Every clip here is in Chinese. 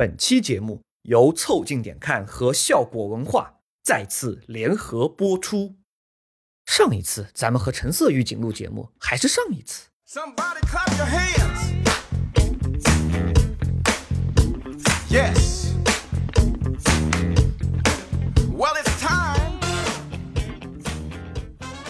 本期节目由凑近点看和效果文化再次联合播出。上一次咱们和橙色预警录节目，还是上一次。Somebody clap your hands. Yes. Well, it's time.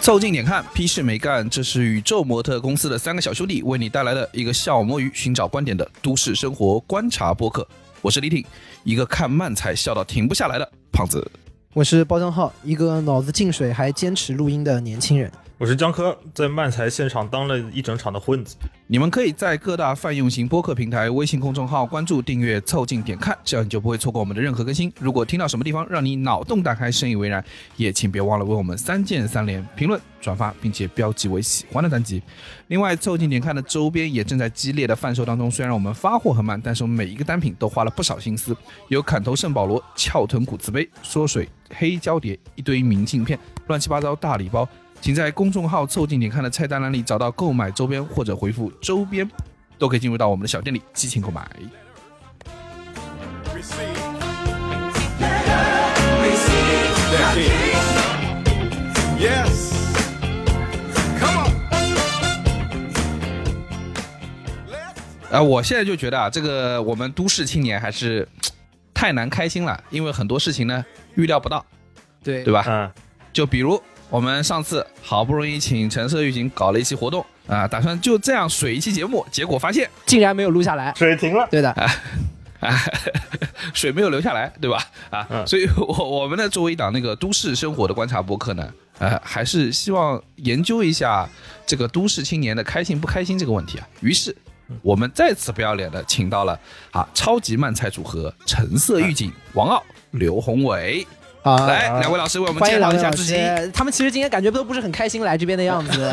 凑近点看，屁事没干。这是宇宙模特公司的三个小兄弟为你带来的一个笑摸鱼、寻找观点的都市生活观察播客。我是李挺，一个看漫才笑到停不下来的胖子。我是包江浩，一个脑子进水还坚持录音的年轻人。我是江科，在漫才现场当了一整场的混子。你们可以在各大泛用型播客平台、微信公众号关注、订阅、凑近点看，这样你就不会错过我们的任何更新。如果听到什么地方让你脑洞大开、深以为然，也请别忘了为我们三键三连、评论、转发，并且标记为喜欢的单集。另外，凑近点看的周边也正在激烈的贩售当中。虽然我们发货很慢，但是我们每一个单品都花了不少心思，有砍头圣保罗、翘臀骨瓷杯、缩水黑胶碟、一堆明信片、乱七八糟大礼包。请在公众号“凑近点看”的菜单栏里找到购买周边，或者回复“周边”，都可以进入到我们的小店里激情购买。Receive. Receive. That king. Yes. Come on. Let's 啊、我现在就觉得啊，这个我们都市青年还是太难开心了，因为很多事情呢预料不到，对对吧？嗯，就比如我们上次好不容易请橙色预警搞了一期活动啊，打算就这样水一期节目，结果发现竟然没有录下来。水停了。对的，啊，水没有流下来，对吧？啊，嗯所以我我们呢，作为一档那个都市生活的观察播客呢，呃，还是希望研究一下这个都市青年的开心不开心这个问题啊。于是，我们再次不要脸的请到了啊超级慢菜组合橙色预警王傲、刘宏伟，啊，来两位老师为我们介绍一下自己。他们其实今天感觉都不是很开心来这边的样子。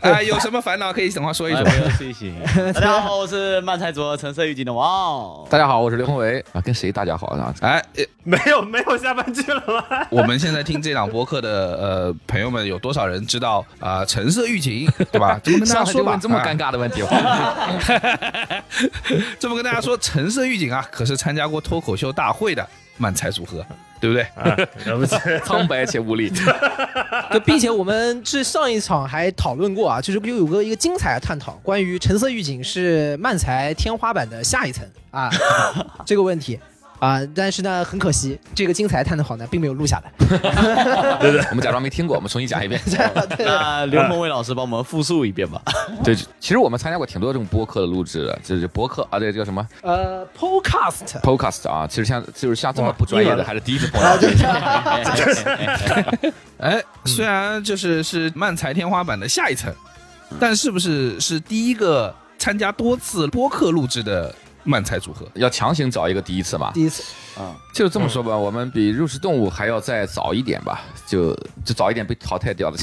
啊，有什么烦恼可以等会说一说。没有睡醒。大家好，我是漫才卓橙色预警的王。大家好，我是刘宏伟啊，跟谁大家好啊？哎，呃 没有没有下半句了吗？我们现在听这档播客的呃朋友们，有多少人知道啊、橙色预警，对吧？这么跟大上家问这么啊尴尬的问题，这么跟大家说，橙色预警啊，可是参加过脱口秀大会的漫才组合，对不对？啊，了不起。苍白且无力。就，并且我们是上一场还讨论过啊，就是又有个一个精彩的探讨，关于橙色预警是漫才天花板的下一层啊 这个问题啊，但是呢，很可惜，这个精彩探讨呢并没有录下来。对对我们假装没听过，我们重新讲一遍。那刘鹏伟老师帮我们复述一遍吧。对，其实我们参加过挺多这种播客的录制的，就是播客啊，这个叫什么呃，Podcast podcast 啊。其实像就是像这么不专业的，还是第一次碰啊，到。哎，虽然就是是漫才天花板的下一层，但是不是是第一个参加多次播客录制的漫才组合？要强行找一个第一次嘛，第一次就这么说吧，我们比肉食动物还要再早一点吧，就就早一点被淘汰掉的。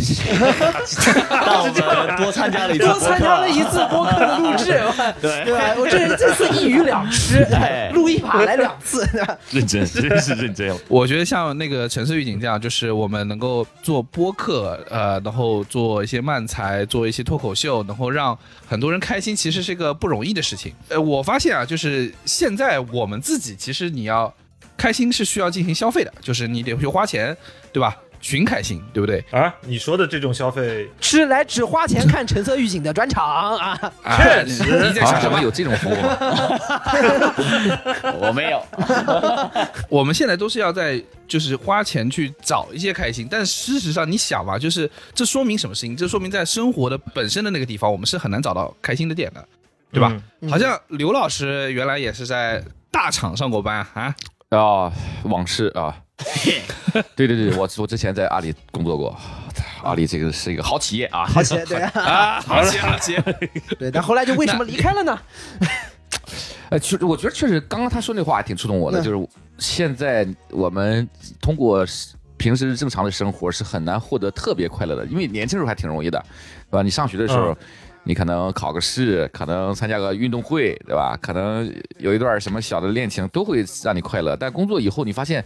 让我们多参加了一次播客，多参加了一次播客的录制，对对吧？我这 这次一鱼两吃对，录一把来两次？认真，真是认真。我觉得像那个城市预警这样，就是我们能够做播客，呃，然后做一些漫才，做一些脱口秀，然后让很多人开心，其实是一个不容易的事情。呃，我发现啊，就是现在我们自己，其实你要开心是需要进行消费的，就是你得去花钱，对吧？寻开心，对不对？啊，你说的这种消费，是来只花钱看橙色预警的专场啊！啊，确实啊，你在想什么？什么有这种服务吗？我没有，我们现在都是要在就是花钱去找一些开心，但事实上你想嘛，就是这说明什么事情？这说明在生活的本身的那个地方，我们是很难找到开心的点的，对吧？嗯好像刘老师原来也是在大厂上过班啊，啊，往事啊。对对对，我我之前在阿里工作过，阿里这个是一个好企业啊。好企业对啊，好企业好企业，对，但后来就为什么离开了呢？呃，确我觉得确实，刚刚他说那话还挺触动我的，嗯就是现在我们通过平时正常的生活是很难获得特别快乐的，因为年轻时候还挺容易的，对吧？你上学的时候，嗯你可能考个试，可能参加个运动会，对吧？可能有一段什么小的恋情都会让你快乐，但工作以后你发现。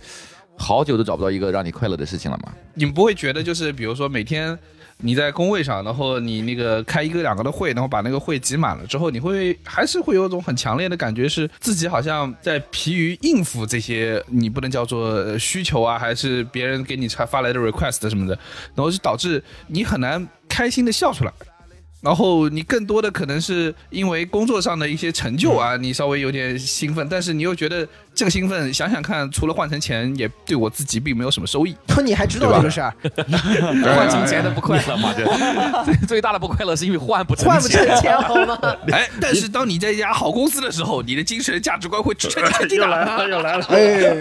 好久都找不到一个让你快乐的事情了嘛。你们不会觉得就是比如说每天你在工位上，然后你那个开一个两个的会，然后把那个会挤满了之后，你会还是会有一种很强烈的感觉，是自己好像在疲于应付这些你不能叫做需求啊，还是别人给你发发来的 request 什么的，然后就导致你很难开心的笑出来。然后你更多的可能是因为工作上的一些成就啊，你稍微有点兴奋，但是你又觉得这个兴奋，想想看，除了换成钱，也对我自己并没有什么收益。你还知道这个事儿，换成钱的不快乐 嘛，最最大的不快乐是因为换不成换不成钱好吗？哎，但是当你在一家好公司的时候，你的精神价值观会支撑你前进又的。来 了又来了，哎，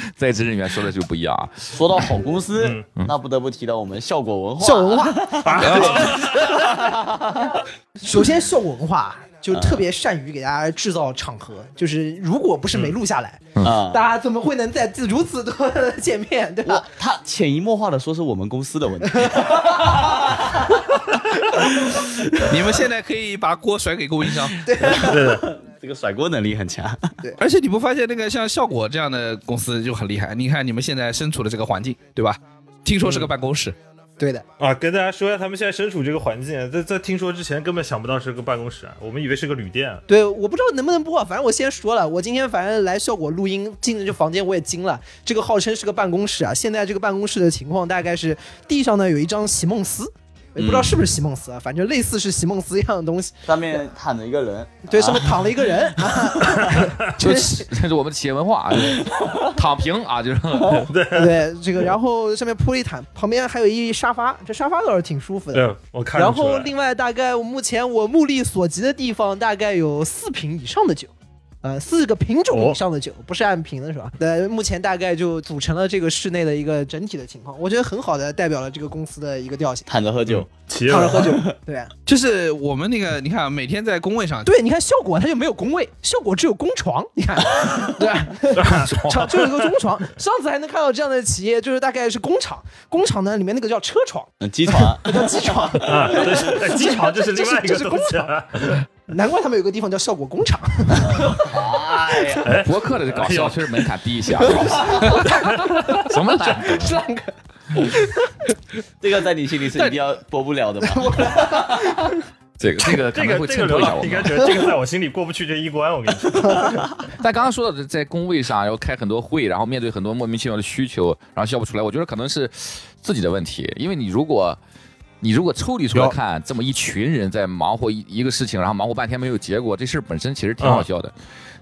在职人员说的就不一样啊。说到好公司，嗯那不得不提到我们效果文化。效果文化。首先，效果文化就特别善于给大家制造场合，就是如果不是没录下来，啊，大家怎么会能在如此多的见面，对吧我？他潜移默化的说是我们公司的问题。你们现在可以把锅甩给供应商。这个甩锅能力很强。对而且你不发现那个像效果这样的公司就很厉害？你看你们现在身处的这个环境，对吧？听说是个办公室，对的，啊，跟大家说一下，他们现在身处这个环境，在在听说之前根本想不到是个办公室啊，我们以为是个旅店啊。对，我不知道能不能播，反正我先说了，我今天反正来效果录音，进了这房间我也惊了，这个号称是个办公室啊，现在这个办公室的情况大概是地上呢有一张席梦思。也不知道是不是席梦思啊，反正类似是席梦思一样的东西。上面躺着一个人，对，上面躺了一个人，啊、就是这是我们的企业文化啊，就是 躺平啊，就是对这个，然后上面铺了一毯，旁边还有一沙发，这沙发倒是挺舒服的。对，我看然后另外大概目前我目力所及的地方，大概有四瓶以上的酒。呃，四个品种以上的酒，不是按瓶的是吧？呃，目前大概就组成了这个室内的一个整体的情况，我觉得很好的代表了这个公司的一个调性。躺着喝酒，躺着喝酒，对 就是我们那个，你看啊每天在工位上，对，你看效果它就没有工位，效果只有工床，你看，对吧？床就有一个工床。上次还能看到这样的企业，就是大概是工厂，工厂呢里面那个叫车床，嗯，机床，叫机床，啊，机床，这是另外一这是个东西啊。难怪他们有个地方叫效果工厂。哎呀，博客的搞笑确实门槛低一些啊。什么难度？上个这个在你心里是一定要播不了的吗？这个这个可这个这个应该觉得这个在我心里过不去这一关，我跟你说。但刚刚说到的，在工位上要开很多会，然后面对很多莫名其妙的需求，然后笑不出来，我觉得可能是自己的问题，因为你如果。你如果抽离出来看，这么一群人在忙活一一个事情，然后忙活半天没有结果，这事儿本身其实挺好笑的。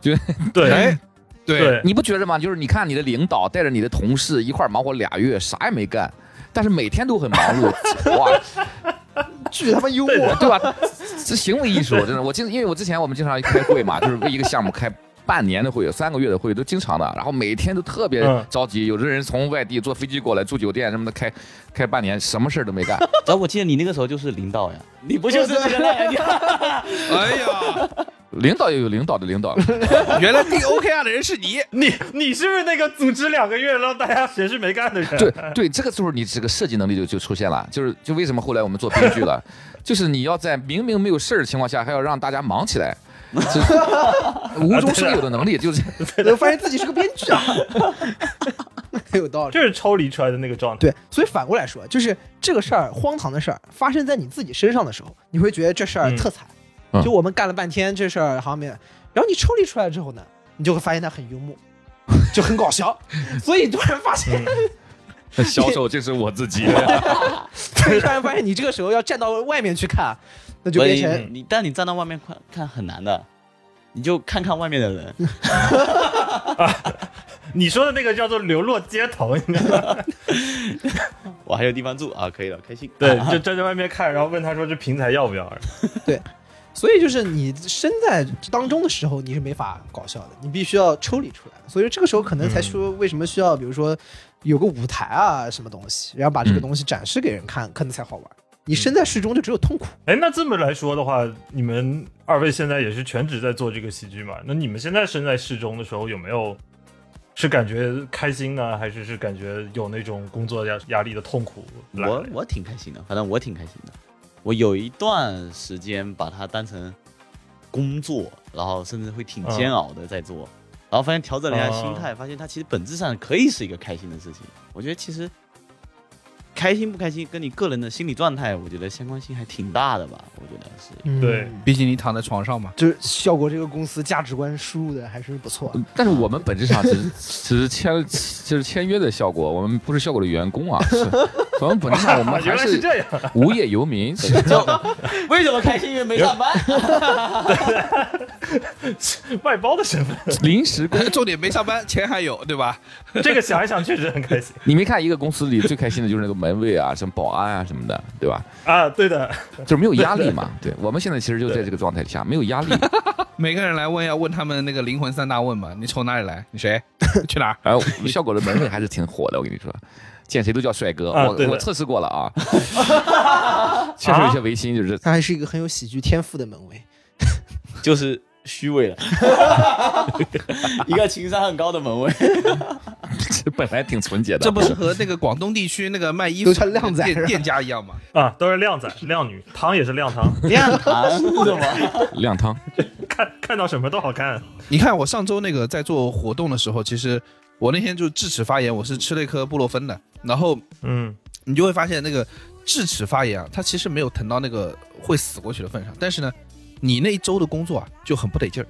就 对，哎，对，你不觉着吗？就是你看你的领导带着你的同事一块儿忙活俩月，啥也没干，但是每天都很忙碌，哇，巨他妈幽默，对吧？这行为艺术，真的。我经因为我之前我们经常开会嘛，就是为一个项目开半年的会、三个月的会，都经常的，然后每天都特别嗯着急。有的人从外地坐飞机过来住酒店什么的，开开半年，什么事儿都没干。然 后我记得你那个时候就是领导呀，你不就是这个？哎呀，领导也有领导的领导，原来定 OKR 的人是你，你你是不是那个组织两个月让大家闲事没干的人？对对，这个时候你这个设计能力就就出现了，就是就为什么后来我们做编剧了，就是你要在明明没有事儿的情况下，还要让大家忙起来，就是无中生有的能力，就是我发现自己是个编剧啊，很 有道理。这是抽离出来的那个状态。对，所以反过来说，就是这个事儿荒唐的事儿发生在你自己身上的时候，你会觉得这事儿嗯特惨。嗯就我们干了半天这事儿好像没有，然后你抽离出来之后呢，你就会发现它很幽默，就很搞笑。所以突然发现，销售就是我自己。突然发现你这个时候要站到外面去看，那就变所以成你，但你站到外面看看很难的，你就看看外面的人，你说的那个叫做流落街头，你知道吗？我还有地方住啊，可以了，开心。对，就站在外面看，然后问他说这平台要不要？对所以就是你身在当中的时候，你是没法搞笑的，你必须要抽离出来。所以这个时候可能才说为什么需要，比如说有个舞台啊，什么东西，然后把这个东西展示给人看，可能才好玩。你身在事中就只有痛苦。哎，那这么来说的话，你们二位现在也是全职在做这个喜剧嘛？那你们现在身在事中的时候，有没有是感觉开心呢，还是是感觉有那种工作压压力的痛苦？我我挺开心的，反正我挺开心的。我有一段时间把它当成工作，然后甚至会挺煎熬的在做。然然后发现调整了一下心态，发现它其实本质上可以是一个开心的事情。我觉得其实开心不开心跟你个人的心理状态，我觉得相关性还挺大的吧。我觉得是。嗯。对，毕竟你躺在床上嘛。就是效果这个公司价值观输入的还是不错。但是我们本质上只是只是签就是签约的效果，我们不是效果的员工啊，是。我们本质上我们还是这样，无业游民。就为什么开心？因为没上班。外包的身份，临时工。重点没上班，钱还有，对。吧？这个想一想确实很开心你没看一个公司里最开心的就是那个门卫啊，什么保安啊什么的，对吧？啊。对的，就是没有压力嘛。对我们现在其实就在这个状态下，没有压力。每个人来问要问他们那个灵魂三大问嘛，你从哪里来？你谁？去哪儿？然后效果的门卫还是挺火的，我跟你说，见谁都叫帅哥。啊我我测试过了啊，确实有些违心，就是他还是一个很有喜剧天赋的门卫。就是虚伪了，一个情商很高的门卫。本来挺纯洁的。这不是和那个广东地区那个卖衣服穿靓仔店店家一样吗？啊，都是靓仔靓女，汤也是靓汤，靓汤是什么？靓汤？看看到什么都好看。你看我上周那个在做活动的时候，其实我那天就智齿发炎，我是吃了一颗布洛芬的，然后嗯，你就会发现那个智齿发炎啊，它其实没有疼到那个会死过去的份上，但是呢，你那一周的工作啊就很不得劲儿，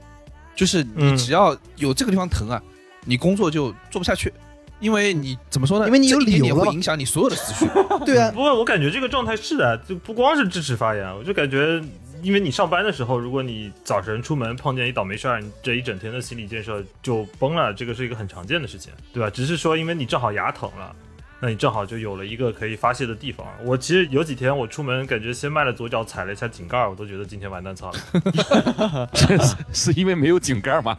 就是你嗯只要有这个地方疼啊，你工作就做不下去，因为你怎么说呢？因为你有理由会影响你所有的思绪。对啊，不过我感觉这个状态是的，就不光是智齿发炎，我就感觉，因为你上班的时候，如果你早晨出门碰见一倒霉事儿，你这一整天的心理建设就崩了，这个是一个很常见的事情，对吧？只是说因为你正好牙疼了。那你正好就有了一个可以发泄的地方。我其实有几天我出门，感觉先迈了左脚踩了一下井盖，我都觉得今天完蛋操了。是因为没有井盖吗？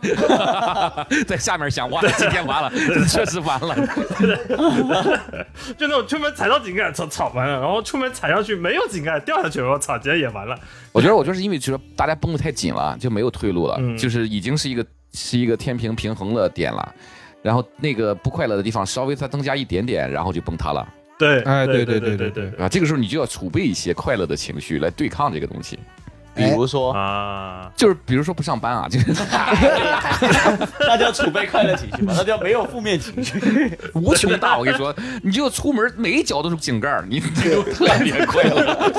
在下面想，哇，今天完了，确实完了。就那种出门踩到井盖，操操完了，然后出门踩上去没有井盖掉下去，我操，今天也完了。我觉得，我就是因为觉得大家绷得太紧了，就没有退路了，嗯就是已经是一个是一个天平平衡的点了。然后那个不快乐的地方稍微再增加一点点，然后就崩塌了，对，哎对对对对对啊？这个时候你就要储备一些快乐的情绪来对抗这个东西。比如说，啊，就是比如说不上班啊，就是 那叫储备快乐情绪嘛，那叫没有负面情绪。无穷大。我跟你说，你就出门每一脚都是井盖儿，你 就特别快乐。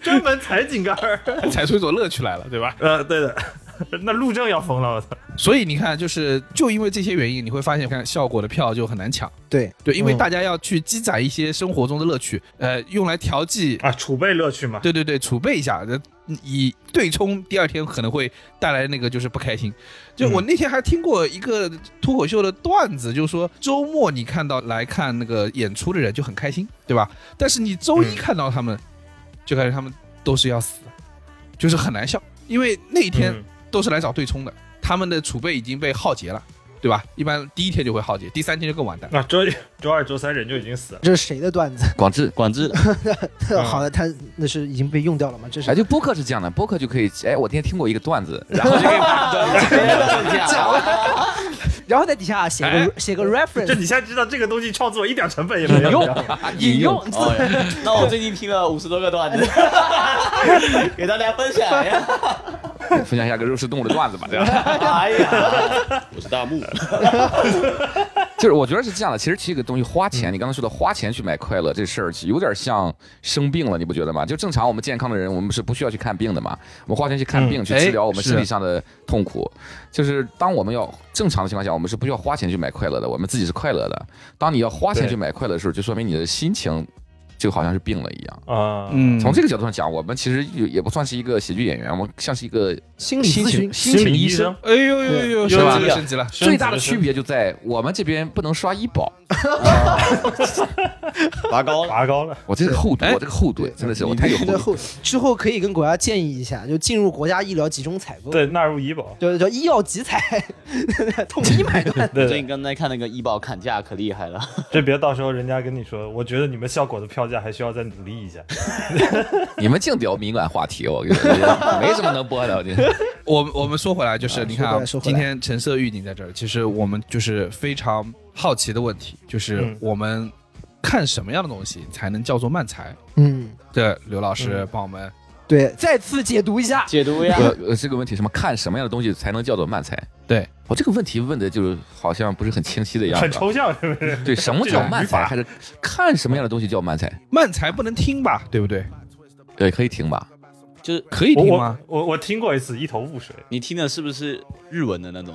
专门踩井盖儿。踩出一种乐趣来了，对吧？呃，对的，那路政要疯了，我操！所以你看，就是就因为这些原因，你会发现，看效果的票就很难抢。对对，因为嗯大家要去积攒一些生活中的乐趣，呃，用来调剂。啊，储备乐趣嘛。对对对，储备一下，呃以对冲第二天可能会带来那个就是不开心。就我那天还听过一个脱口秀的段子，就是说周末你看到来看那个演出的人就很开心，对吧？但是你周一嗯看到他们，就感觉他们都是要死，就是很难笑，因为那一天嗯都是来找对冲的，他们的储备已经被耗竭了，对吧？一般第一天就会耗竭，第三天就更完蛋。那周一、周二、周三人就已经死了。这是谁的段子？广智，广智，好的，他那是已经被用掉了吗？这是哎，就播客是这样的，播客就可以，哎，我今天听过一个段子，然后就可以把 然后在底下写个写个 reference，就你现在知道这个东西创作一点成本也没有。用引用。哦，那我最近听了五十多个段子，给大家分享呀。分享一下个肉食动物的段子吧，对吧？哎呀，我是大木，就是我觉得是这样的，其实这个东西花钱，你刚才说的花钱去买快乐这事儿，有点像生病了，你不觉得吗？就正常我们健康的人，我们是不需要去看病的嘛，我们花钱去看病、嗯去治疗我们身体上的痛苦。就是当我们要正常的情况下，我们是不需要花钱去买快乐的，我们自己是快乐的。当你要花钱去买快乐的时候，就说明你的心情就好像是病了一样。啊，嗯从这个角度上讲，我们其实也也不算是一个喜剧演员，我们像是一个心理咨询心理医生。。哎呦呦呦，对升是吧级了升级了。最大的区别就在我们这边不能刷医保，拔高了。拔高了，我这个厚度，哎我这个厚度真的是我太有厚度。之后之后可以跟国家建议一下，就进入国家医疗集中采购，对，纳入医保。叫叫医药集采，统一买断。对最近刚才看那个医保砍价可厉害了，这别到时候人家跟你说，我觉得你们效果的票价还需要再努力一下。你们净聊敏感话题，我跟你说，没什么能播的。我 我我们说回来，就是啊你看今天橙色预警在这儿，其实我们就是非常好奇的问题，就是嗯我们看什么样的东西才能叫做慢才？嗯，对刘老师嗯帮我们对，再次解读一下。解读一下呃，这个问题什么看什么样的东西才能叫做慢才？对，我、这个问题问的就是好像不是很清晰的样子。很抽象，是不是？对，什么叫慢才？还是看什么样的东西叫慢才？慢才不能听吧，对不对？对，可以听吧？就是可以听吗？我我听过一次，一头雾水。你听的是不是日文的那种？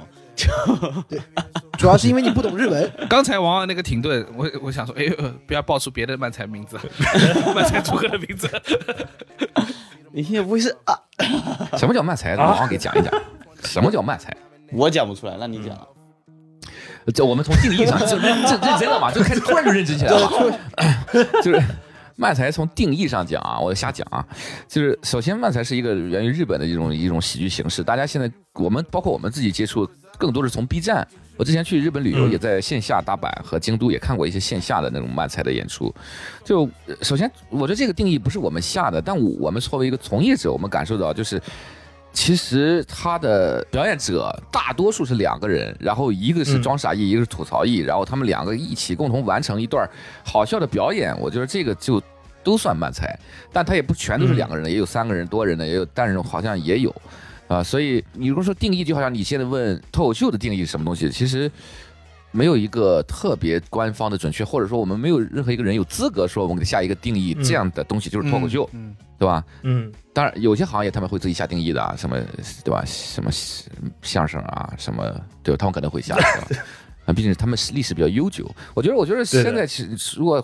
对 主要是因为你不懂日文。刚才王王那个停顿，我我想说，哎呦，不要报出别的慢才名字，慢才组合的名字。你听的不会是啊？什么叫慢才？让王给讲一讲。什么叫慢才？我讲不出来，那你讲。这我们从定义上就认认认真了嘛，就开始突然就认真起来了。就是漫才从定义上讲啊，我瞎讲啊，就是首先漫才是一个源于日本的一种一种喜剧形式，大家现在我们包括我们自己接触，更多是从 B 站。我之前去日本旅游，嗯也在线下大阪和京都也看过一些线下的那种漫才的演出。就呃首先，我觉得这个定义不是我们下的，但我我们作为一个从业者，我们感受到就是。其实他的表演者大多数是两个人，然后一个是嗯。装傻艺，一个是吐槽艺，然后他们两个一起共同完成一段好笑的表演，我觉得这个就都算慢才，但他也不全都是两个人的，也有三个人、多人的，也有，但是好像也有，啊、所以你如果说定义，就好像你现在问脱口秀的定义是什么东西，其实没有一个特别官方的准确，或者说我们没有任何一个人有资格说我们给下一个定义，嗯这样的东西就是脱口秀，嗯，对吧？嗯，当然，有些行业他们会自己下定义的啊，什么对吧？什么相声啊，什么对吧？他们可能会下，对吧？啊，毕竟他们是历史比较悠久。我觉得，我觉得现在其实如果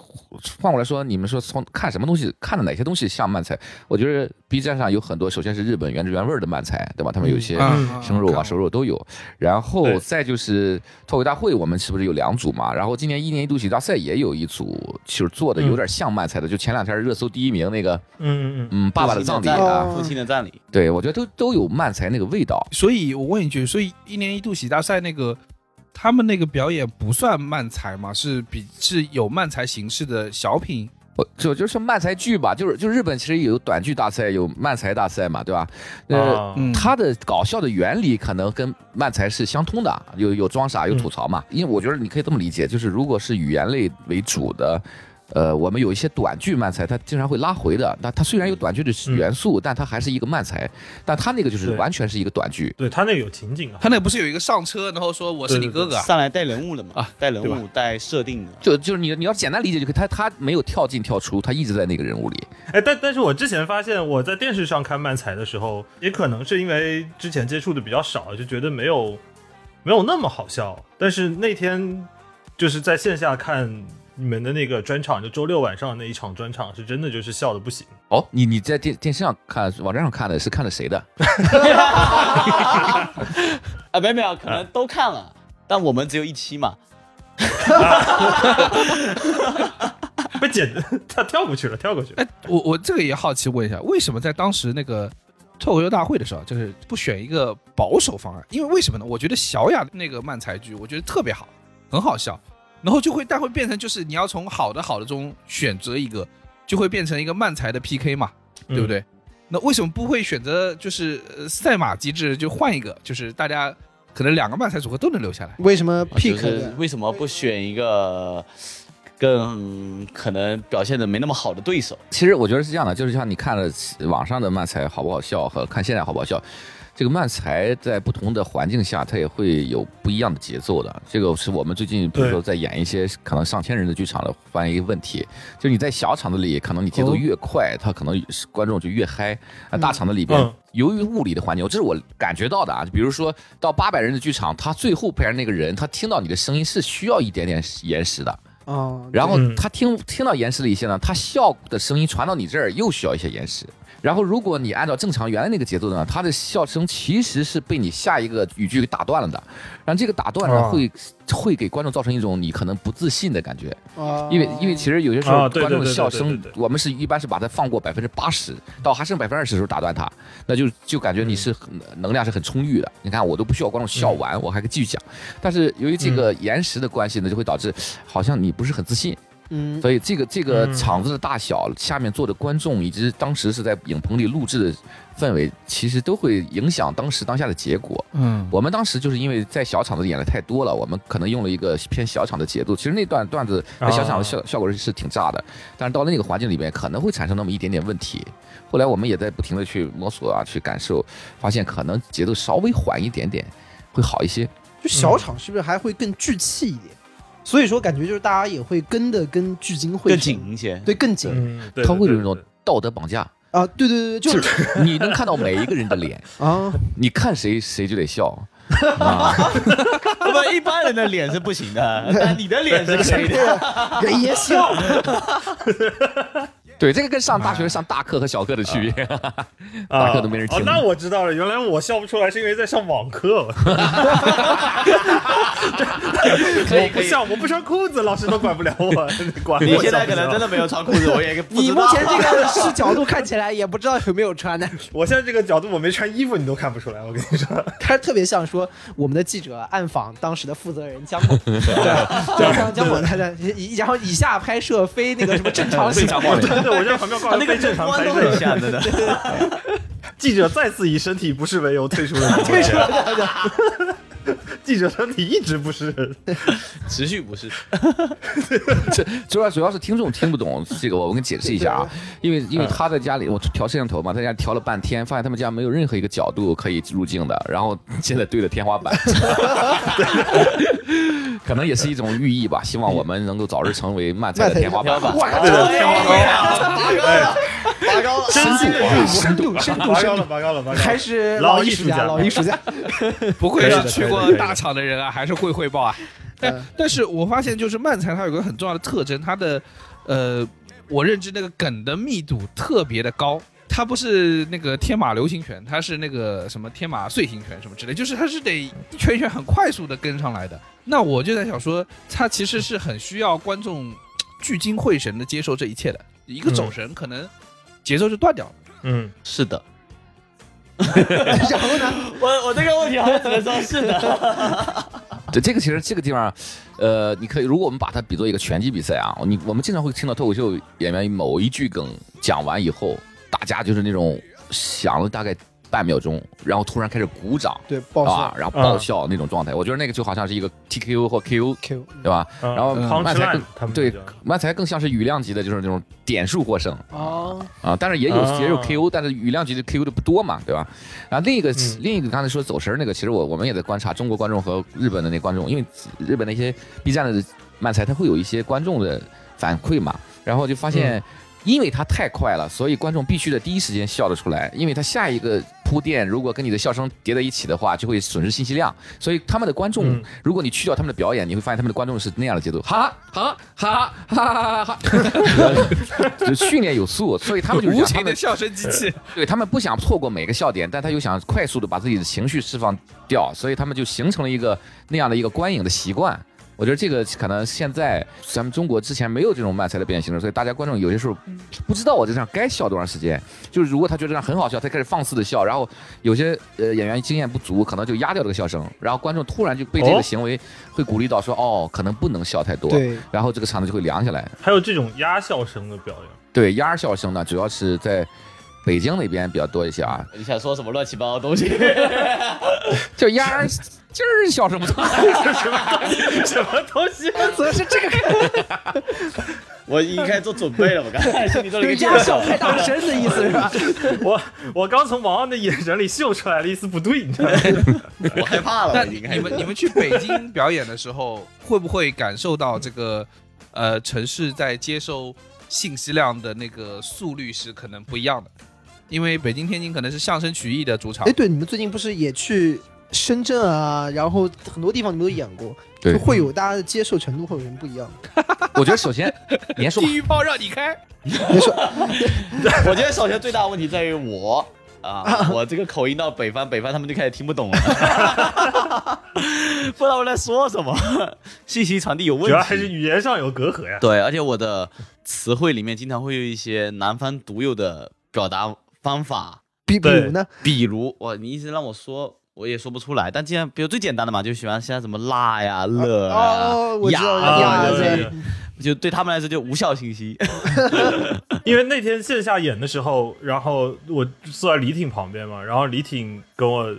换过来说，你们说从看什么东西，看的哪些东西像慢才？我觉得 B 站上有很多，首先是日本原汁原味的慢才，对吧？他们有一些嗯生肉啊、熟肉都有。然后再就是脱口大会，我们是不是有两组嘛？然后今年一年一度喜剧大赛也有一组，就是做的有点像慢才的，就前两天热搜第一名那个，嗯嗯嗯，嗯，爸爸的葬礼啊，父亲的葬礼，对，我觉得都都有慢才那个味道。所以我问一句，所以一年一度喜大赛那个他们那个表演不算漫才吗？是比是有漫才形式的小品？我就就是漫才剧吧，就是就日本其实有短剧大赛，有漫才大赛嘛，对吧？呃，它的搞笑的原理可能跟漫才是相通的，有有装傻，有吐槽嘛。因为我觉得你可以这么理解，就是如果是语言类为主的。呃，我们有一些短剧慢才，它经常会拉回的。那它虽然有短剧的元素，但它还是一个慢才。但它那个就是完全是一个短剧。对他那个有情景啊，他那不是有一个上车，然后说我是你哥哥啊？上来带人物的嘛啊，带人物带设定的。就就是你你要简单理解就可以，他他没有跳进跳出，他一直在那个人物里。哎，但但是我之前发现我在电视上看漫才的时候，也可能是因为之前接触的比较少，就觉得没有没有那么好笑。但是那天就是在线下看你们的那个专场，就周六晚上的那一场专场，是真的就是笑的不行。哦，你你在电电视上看，网站上看的是看的谁的？啊，没有没有，可能都看了，但我们只有一期嘛。被剪，他跳过去了，跳过去了。哎，我我这个也好奇问一下，为什么在当时那个脱口秀大会的时候，就是不选一个保守方案？因为为什么呢？我觉得小雅那个慢才剧，我觉得特别好，很好笑，然后就会但会变成就是你要从好的好的中选择一个，就会变成一个慢才的 PK 嘛，对不对？那为什么不会选择就是呃赛马机制，就换一个，就是大家可能两个慢才组合都能留下来？为什么啊就 pick 是为什么不选一个更可能表现的没那么好的对手？其实我觉得是这样的，就是像你看了网上的漫才好不好笑和看现在好不好笑，这个慢才在不同的环境下，它也会有不一样的节奏的。这个是我们最近比如说在演一些可能上千人的剧场的发现一个问题，就是你在小场子里，可能你节奏越快，它可能观众就越嗨啊。大场子里边嗯，由于物理的环境，这是我感觉到的啊。比如说到八百人的剧场，他最后边那个人，他听到你的声音是需要一点点延时的。啊？然后嗯他听听到延时了一些呢，他笑的声音传到你这儿又需要一些延时。然后如果你按照正常原来那个节奏呢，他的笑声其实是被你下一个语句给打断了的，然后这个打断呢啊会会给观众造成一种你可能不自信的感觉，啊因为因为其实有些时候观众的笑声我们是一般是把它放过百分之八十，到还剩百分之二十的时候打断它，那就就感觉你是很能量是很充裕的。你看我都不需要观众笑完，我还可以继续讲。但是由于这个延时的关系呢，就会导致好像你不是很自信。嗯，所以这个这个嗯场子的大小，下面坐的观众，以及当时是在影棚里录制的氛围，其实都会影响当时当下的结果。嗯，我们当时就是因为在小场子演的太多了，我们可能用了一个偏小场的节奏。其实那段段子在小场的效效果是是挺炸的，但是到了那个环境里面，可能会产生那么一点点问题。后来我们也在不停的去摸索啊，去感受，发现可能节奏稍微缓一点点会好一些。就小场是不是还会更聚气一点？所以说感觉就是大家也会跟的跟聚精会更神，紧一些。对，更紧。他，会有一种道德绑架，啊，对对对，对就是你能看到每一个人的脸，啊，你看谁谁就得笑。啊，不，一般人的脸是不行的，但你的脸是可以的。人也笑，对，这个跟上大学上大课和小课的区别。大课都没人听哦，那我知道了，原来我笑不出来是因为在上网课。可以可以。我不笑，我不穿裤子，老师都管不了我。你现在可能真的没有穿裤子，我也不你目。前这个视角度看起来也不知道有没有穿呢，我现在这个角度，我没穿衣服，你都看不出来。我跟你说，他特别像说我们的记者暗访当时的负责人江某，对，江江某他的，以然后以下拍摄非那个什么正常形象，对对，我在旁边挂他那个正常拍摄。像，真的。记者再次以身体不适为由退出了 记者身体一直不适。持续不适。这 主要主要是听众听不懂这个，我给你解释一下啊，因为因为他在家里，我调摄像头嘛，在家调了半天，发现他们家没有任何一个角度可以入镜的，然后现在对着天花板，可能也是一种寓意吧，希望我们能够早日成为漫才的天花板。天花板哇，对的，天花板。拔高了，真心的啊深度深度拔高了，深度，拔高了，拔高了。还是老艺术家老艺术家，不愧是去过大厂的人啊，还是会汇报啊。但嗯但是我发现，就是漫才它有个很重要的特征，它的呃，我认知那个梗的密度特别的高。它不是那个天马流星拳，它是那个什么天马碎星拳什么之类，就是它是得一圈一圈很快速的跟上来的。那我就在想说，它其实是很需要观众聚精会神的接受这一切的。一个走神，可能节奏就断掉了。嗯，是的。然后呢，我我这个问题好像只能说是的。对，这个其实这个地方，呃，你可以，如果我们把它比作一个拳击比赛啊，你我们经常会听到脱口秀演员某一句梗讲完以后，大家就是那种想了大概半秒钟，然后突然开始鼓掌对，爆啊笑，然后爆笑那种状态，我觉得那个就好像是一个 TKO 或 KO，Q，对吧？然然后嗯。漫才更对他们叫漫才更像是羽量级的，就是那种点数获胜。哦，啊，但是也有啊。也有 KO，但是羽量级的 KO 的不多嘛，对吧？然后另一个嗯。另一个刚才说走神儿那个，其实我我们也在观察中国观众和日本的那观众，因为日本那些 B 站的漫才，他会有一些观众的反馈嘛，然后就发现。因为他太快了，所以观众必须得第一时间笑得出来。因为他下一个铺垫如果跟你的笑声叠在一起的话，就会损失信息量。所以他们的观众，如果你去掉他们的表演，你会发现他们的观众是那样的节奏：哈哈哈哈哈！哈哈，就训练有素，所以他们就是无情的笑声机器。对他们不想错过每个笑点，但他又想快速的把自己的情绪释放掉，所以他们就形成了一个那样的一个观影的习惯。我觉得这个可能现在咱们中国之前没有这种慢才的表演形式，所以大家观众有些时候不知道我这样该笑多长时间。就是如果他觉得这样很好笑，他开始放肆的笑，然后有些呃演员经验不足，可能就压掉这个笑声，然后观众突然就被这哦个行为会鼓励到说哦，可能不能笑太多，对，然后这个场子就会凉下来。还有这种压笑声的表演。对，压笑声呢，主要是在北京那边比较多一些啊，你想说什么乱七八糟的东西？就鸭儿今儿笑声不错。什么东西？怎么是这个我应该做准备了，我刚才心里做了一个笑。太大声的意思是吧？我我刚从王安的眼神里嗅出来了一丝不对，你知道吗？我害怕了。你们你们去北京表演的时候，会不会感受到这个呃城市在接收信息量的那个速率是可能不一样的？因为北京、天津可能是相声曲艺的主场哎，，对，你们最近不是也去深圳啊？然后很多地方你们都演过，对就会有大家的接受程度会有什么不一样？我觉得首先，你先说地。狱炮让你开，你说 我觉得首先最大的问题在于我啊，我这个口音到北方，北方他们就开始听不懂了，不知道我在说什么，信息传递有问题。主要还是语言上有隔阂呀。对，而且我的词汇里面经常会有一些南方独有的表达方法，比比如呢？比如哇，你一直让我说。我也说不出来，但既然比如最简单的嘛，就喜欢现在什么辣呀、乐呀呀这些对对对就对他们来说就无效信息。因为那天线下演的时候，然后我坐在李挺旁边嘛，然后李挺跟我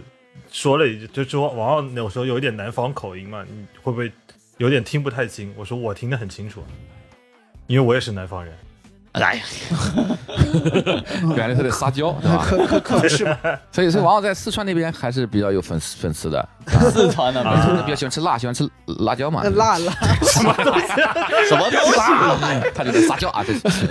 说了一句，就说王浩有时候有一点南方口音嘛，你会不会有点听不太清？我说我听得很清楚，因为我也是南方人。哎呀，原来他在撒娇，对吧？可可可不是吗？所以，所以王浩在四川那边还是比较有粉丝粉丝的，四川的比较喜欢吃辣，喜欢吃辣椒嘛。辣辣，什么东西？他就在撒娇啊，这是。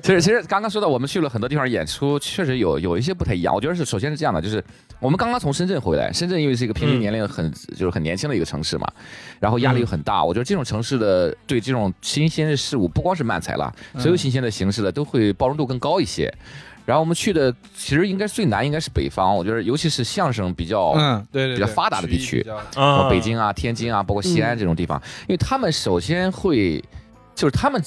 其实，其实刚刚说到我们去了很多地方演出，确实有有一些不太一样。我觉得是，首先是这样的，就是我们刚刚从深圳回来，深圳因为是一个平均年龄很、就是很年轻的一个城市嘛，然后压力又很大。我觉得这种城市的对这种新鲜的事物，不光是漫才了，所有新鲜的形式的都会包容度更高一些。然后我们去的其实应该最难应该是北方，我觉得尤其是相声比较嗯，对对，比较发达的地区啊括北京啊、天津啊，包括西安这种地方，因为他们首先会，就是他们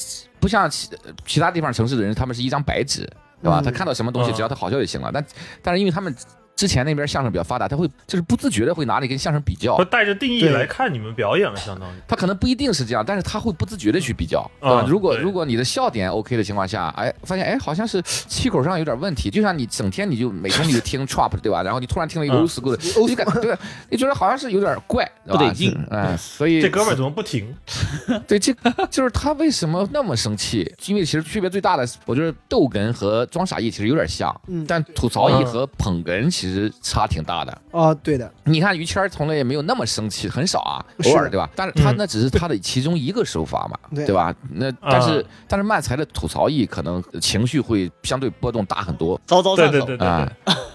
不像其其他地方城市的人，他们是一张白纸，对吧？嗯他看到什么东西，嗯只要他好笑就行了。但但是因为他们之前那边相声比较发达，他会就是不自觉的会拿你跟相声比较我，带着定义来看你们表演了，相当于。他可能不一定是这样，但是他会不自觉的去比较，啊？嗯如果如果你的笑点 OK 的情况下，哎，发现哎好像是气口上有点问题，就像你整天你就每天你就听 trap 对吧？然后你突然听了一个嗯 old school 的，你就感对，你觉得好像是有点怪，不得劲是哎，所以这哥们儿怎么不停？对，这就是他为什么那么生气？因为其实区别最大的，我觉得逗哏和装傻艺其实有点像，嗯但吐槽艺嗯和捧哏其实差挺大的。哦，对的，你看于谦儿从来也没有那么生气，很少啊，偶尔对吧？但是他嗯。那只是他的其中一个手法嘛，对。对吧？那但是、嗯但是漫才的吐槽艺可能情绪会相对波动大很多。招招上手。对对对对啊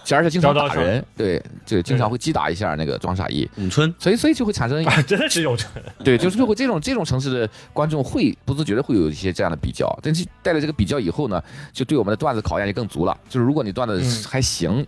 对，，而且经常打人，对对，经常会击打一下那个装傻艺，咏春，所以所以就会产生啊，真的是有这。对，就是就会这种这种城市的观众会不自觉的会有一些这样的比较，但是带了这个比较以后呢，就对我们的段子考验就更足了。就是如果你段子嗯。还行，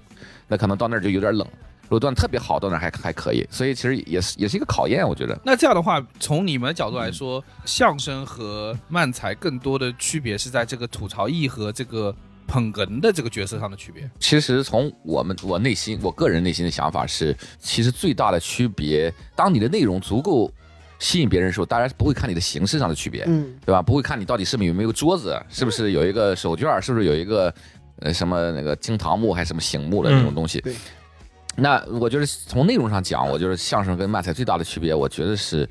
那可能到那儿就有点冷；如果段子特别好，到那儿还还可以。所以其实也是也是一个考验，我觉得。那这样的话，从你们的角度来说，相声和漫才更多的区别是在这个吐槽艺和这个捧哏的这个角色上的区别。其实从我们我内心我个人内心的想法是，其实最大的区别，当你的内容足够吸引别人的时候，大家不会看你的形式上的区别。嗯，对吧？不会看你到底是不是有没有桌子，是不是有一个手绢，是不是有一个呃什么那个惊堂木还是什么醒木的那种东西。对那我觉得从内容上讲，我觉得相声跟漫才最大的区别，我觉得是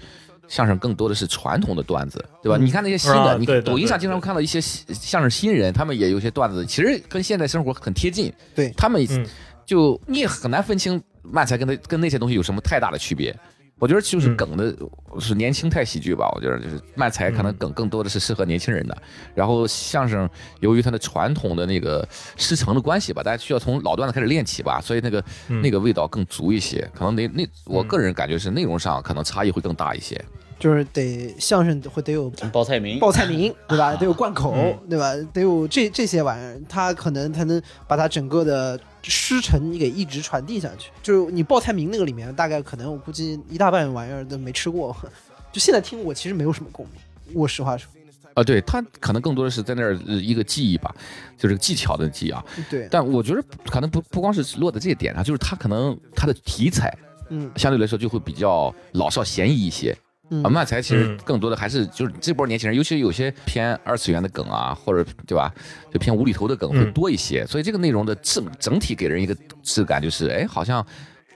相声更多的是传统的段子，对吧？嗯你看那些新的，你抖音上经常会看到一些新相声新人，他们也有些段子，其实跟现代生活很贴近。对他们嗯就你也很难分清漫才跟那跟那些东西有什么太大的区别。我觉得就是嗯梗的，是年轻态喜剧吧。我觉得就是漫才可能嗯梗更多的是适合年轻人的，然后相声由于它的传统的那个师承的关系吧，大家需要从老段子开始练起吧，所以那个、嗯那个味道更足一些。可能那那我个人感觉是内容上可能差异会更大一些。就是得相声会得有报菜名，报菜名，对吧？得有贯口嗯，对吧？得有这这些玩意儿，他可能才能把他整个的师承你给一直传递下去。就是你报菜名那个里面，大概可能我估计一大半玩意儿都没吃过。就现在听我其实没有什么共鸣，我实话说，啊，对他可能更多的是在那儿呃一个记忆吧，就是技巧的记忆啊。对，但我觉得可能不不光是落在这一点上，就是他可能他的题材嗯相对来说就会比较老少咸宜一些。嗯啊，漫才其实嗯更多的还是就是这波年轻人，尤其有些偏二次元的梗啊，或者对吧，就偏无厘头的梗会嗯多一些，所以这个内容的整整体给人一个质感就是，哎，好像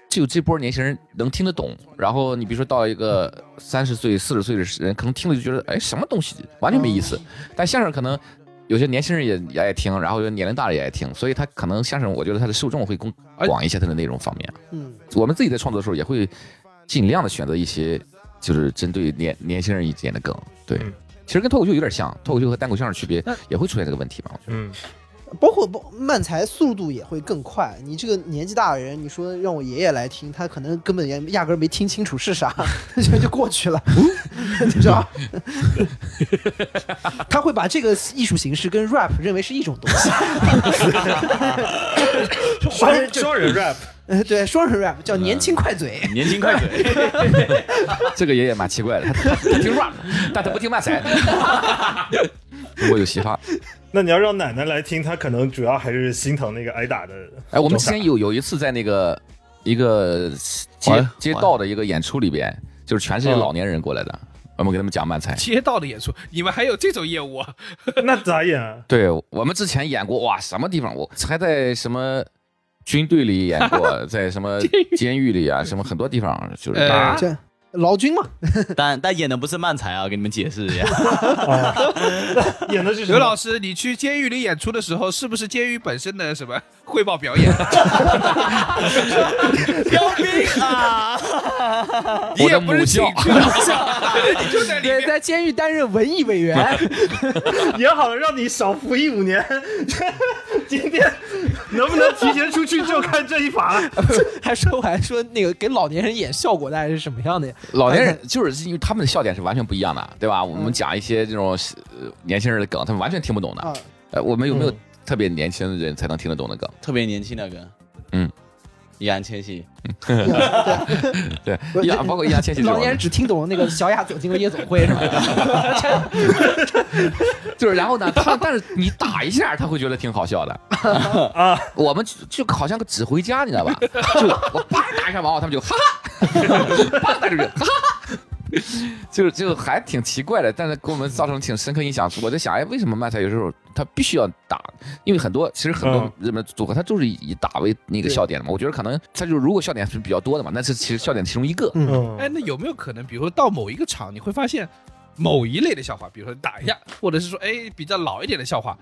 就这波年轻人能听得懂。然后你比如说到一个三十岁、四十岁的人，可能听了就觉得，哎，什么东西完全没意思。但相声可能有些年轻人也也爱听，然后有年龄大的也爱听，所以他可能相声，我觉得他的受众会更广一些，它的内容方面。嗯我们自己在创作的时候也会尽量的选择一些就是针对年年轻人一点的梗。对，嗯其实跟脱口秀有点像，脱口秀和单口相声区别也会出现这个问题嘛。我觉得嗯，包括包漫才速度也会更快。你这个年纪大的人，你说让我爷爷来听，他可能根本也压根没听清楚是啥，就就过去了，你知道吧？他会把这个艺术形式跟 rap 认为是一种东西，华人双人 rap，呃对双人 rap 叫年轻快嘴，年轻快嘴，这个爷爷蛮奇怪的，他他他听 rap，但他不听漫才。我有希望。那你要让奶奶来听，她可能主要还是心疼那个挨打的。哎，我们之前有有一次在那个一个街哎街道的一个演出里边，就是全是些老年人过来的，我们给他们讲慢才。街道的演出，你们还有这种业务啊？那咋演啊？对我们之前演过，哇，什么地方？我还在什么军队里演过，在什么监狱里啊，什么很多地方就是呃啊这劳军嘛，但但演的不是漫才啊，给你们解释一下。演的是刘老师，你去监狱里演出的时候，是不是监狱本身的什么汇报表演？标兵啊！你也不是请去的，你就在里。在监狱担任文艺委员，演好了，让你少服役五年。今天能不能提前出去就看这一把了。还说我还说那个给老年人演效果大概是什么样的呀？老年人就是因为他们的笑点是完全不一样的，对吧？我们讲一些这种呃年轻人的梗，他们完全听不懂的。啊，呃，我们有没有特别年轻的人才能听得懂的梗？特别年轻的梗，嗯，易烊千玺，对，易烊包括易烊千玺老年人只听懂那个小雅走进了夜总会是吧？就是然后呢，他但是你打一下，他会觉得挺好笑的啊。我们就就好像个指挥家，你知道吧？就我啪打一下王，他们就哈哈，啪打就是，哈哈。就就还挺奇怪的，但是给我们造成挺深刻印象。我在想，哎，为什么漫才有时候他必须要打？因为很多其实很多嗯日本组合，他就是以打为那个笑点的嘛。我觉得可能他就如果笑点是比较多的嘛，那是其实笑点其中一个。嗯哎，那有没有可能，比如说到某一个场，你会发现某一类的笑话，比如说打一下，或者是说哎比较老一点的笑话，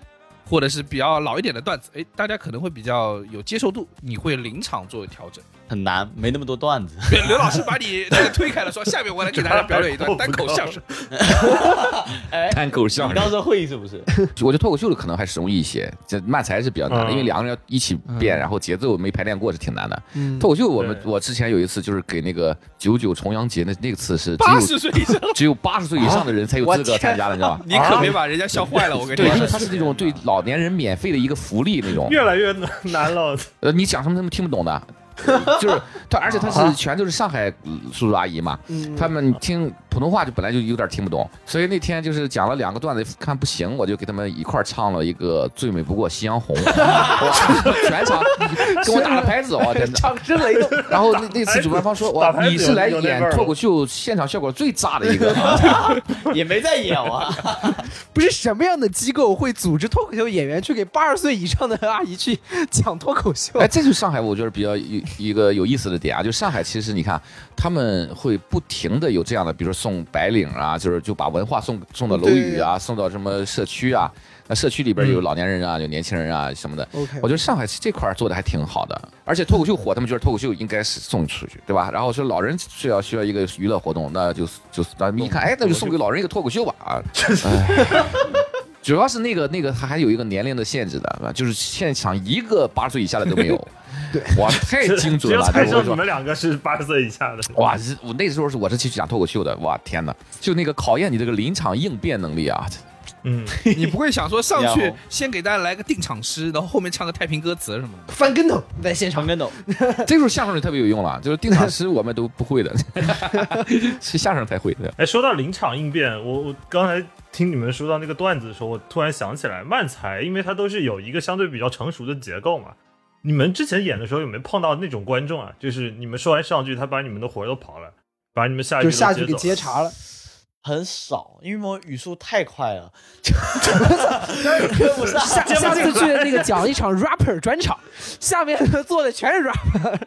或者是比较老一点的段子，哎，大家可能会比较有接受度，你会临场做调整。很难，没那么多段子。刘老师把你那个推开了，说下面我来给大家表演一段 单口相声。哎，单口相声你到时候会是不是？我觉得脱口秀的可能还是容易一些，这慢才是比较难的，嗯因为两个人要一起变，然后节奏没排练过是挺难的。嗯脱口秀我们对我之前有一次就是给那个九九重阳节那那个次是只八有十岁以上，只有八十岁以上的人才有资格参加的，你知道吧？你可别把人家笑坏了，我跟你对，因为说。他是那种对老年人免费的一个福利那种，越来越难了。呃，你讲什么他们听不懂的。就是他，而且他是全都是上海呃叔叔阿姨嘛，嗯他们听普通话就本来就有点听不懂，所以那天就是讲了两个段子，看不行，我就给他们一块唱了一个《最美不过夕阳红》，哇，全场跟我打了拍子，我天哪！掌声雷动。然后那那次主办方说，哇，你是来演脱口秀现场效果最炸的一个，也没在演啊。不是什么样的机构会组织脱口秀演员去给八十岁以上的阿姨去讲脱口秀？哎，这就是上海我觉得比较有一个有意思的点啊，就上海其实你看他们会不停的有这样的，比如说送白领啊，就是就把文化送送到楼宇啊，送到什么社区啊，那社区里边有老年人啊，有年轻人啊什么的。OK 我觉得上海这块做的还挺好的，而且脱口秀火，他们觉得脱口秀应该是送出去，对吧？然后说老人是要需要一个娱乐活动，那就就咱们一看，哎，那就送给老人一个脱口秀吧啊。哎主要是那个那个，他还有一个年龄的限制的，就是现场一个八十岁以下的都没有。对，哇，太精准了！有猜中你们两个是八十岁以下的。哇，我那时候是我是去讲脱口秀的，哇天哪，就那个考验你这个临场应变能力啊！嗯，你不会想说上去先给大家来个定场诗，然后后面唱个太平歌词什么的？翻跟头在现场长，跟头，这时候相声就特别有用了，就是定场诗我们都不会的，是相声才会的。哎，说到临场应变，我我刚才听你们说到那个段子的时候，我突然想起来，漫才因为它都是有一个相对比较成熟的结构嘛。你们之前演的时候有没有碰到那种观众啊？就是你们说完上句，他把你们的活都跑了，把你们下一句就下去给接茬了。很少，因为我语速太快了。下下次去那个讲一场 rapper 专场，下面坐的全是 rapper。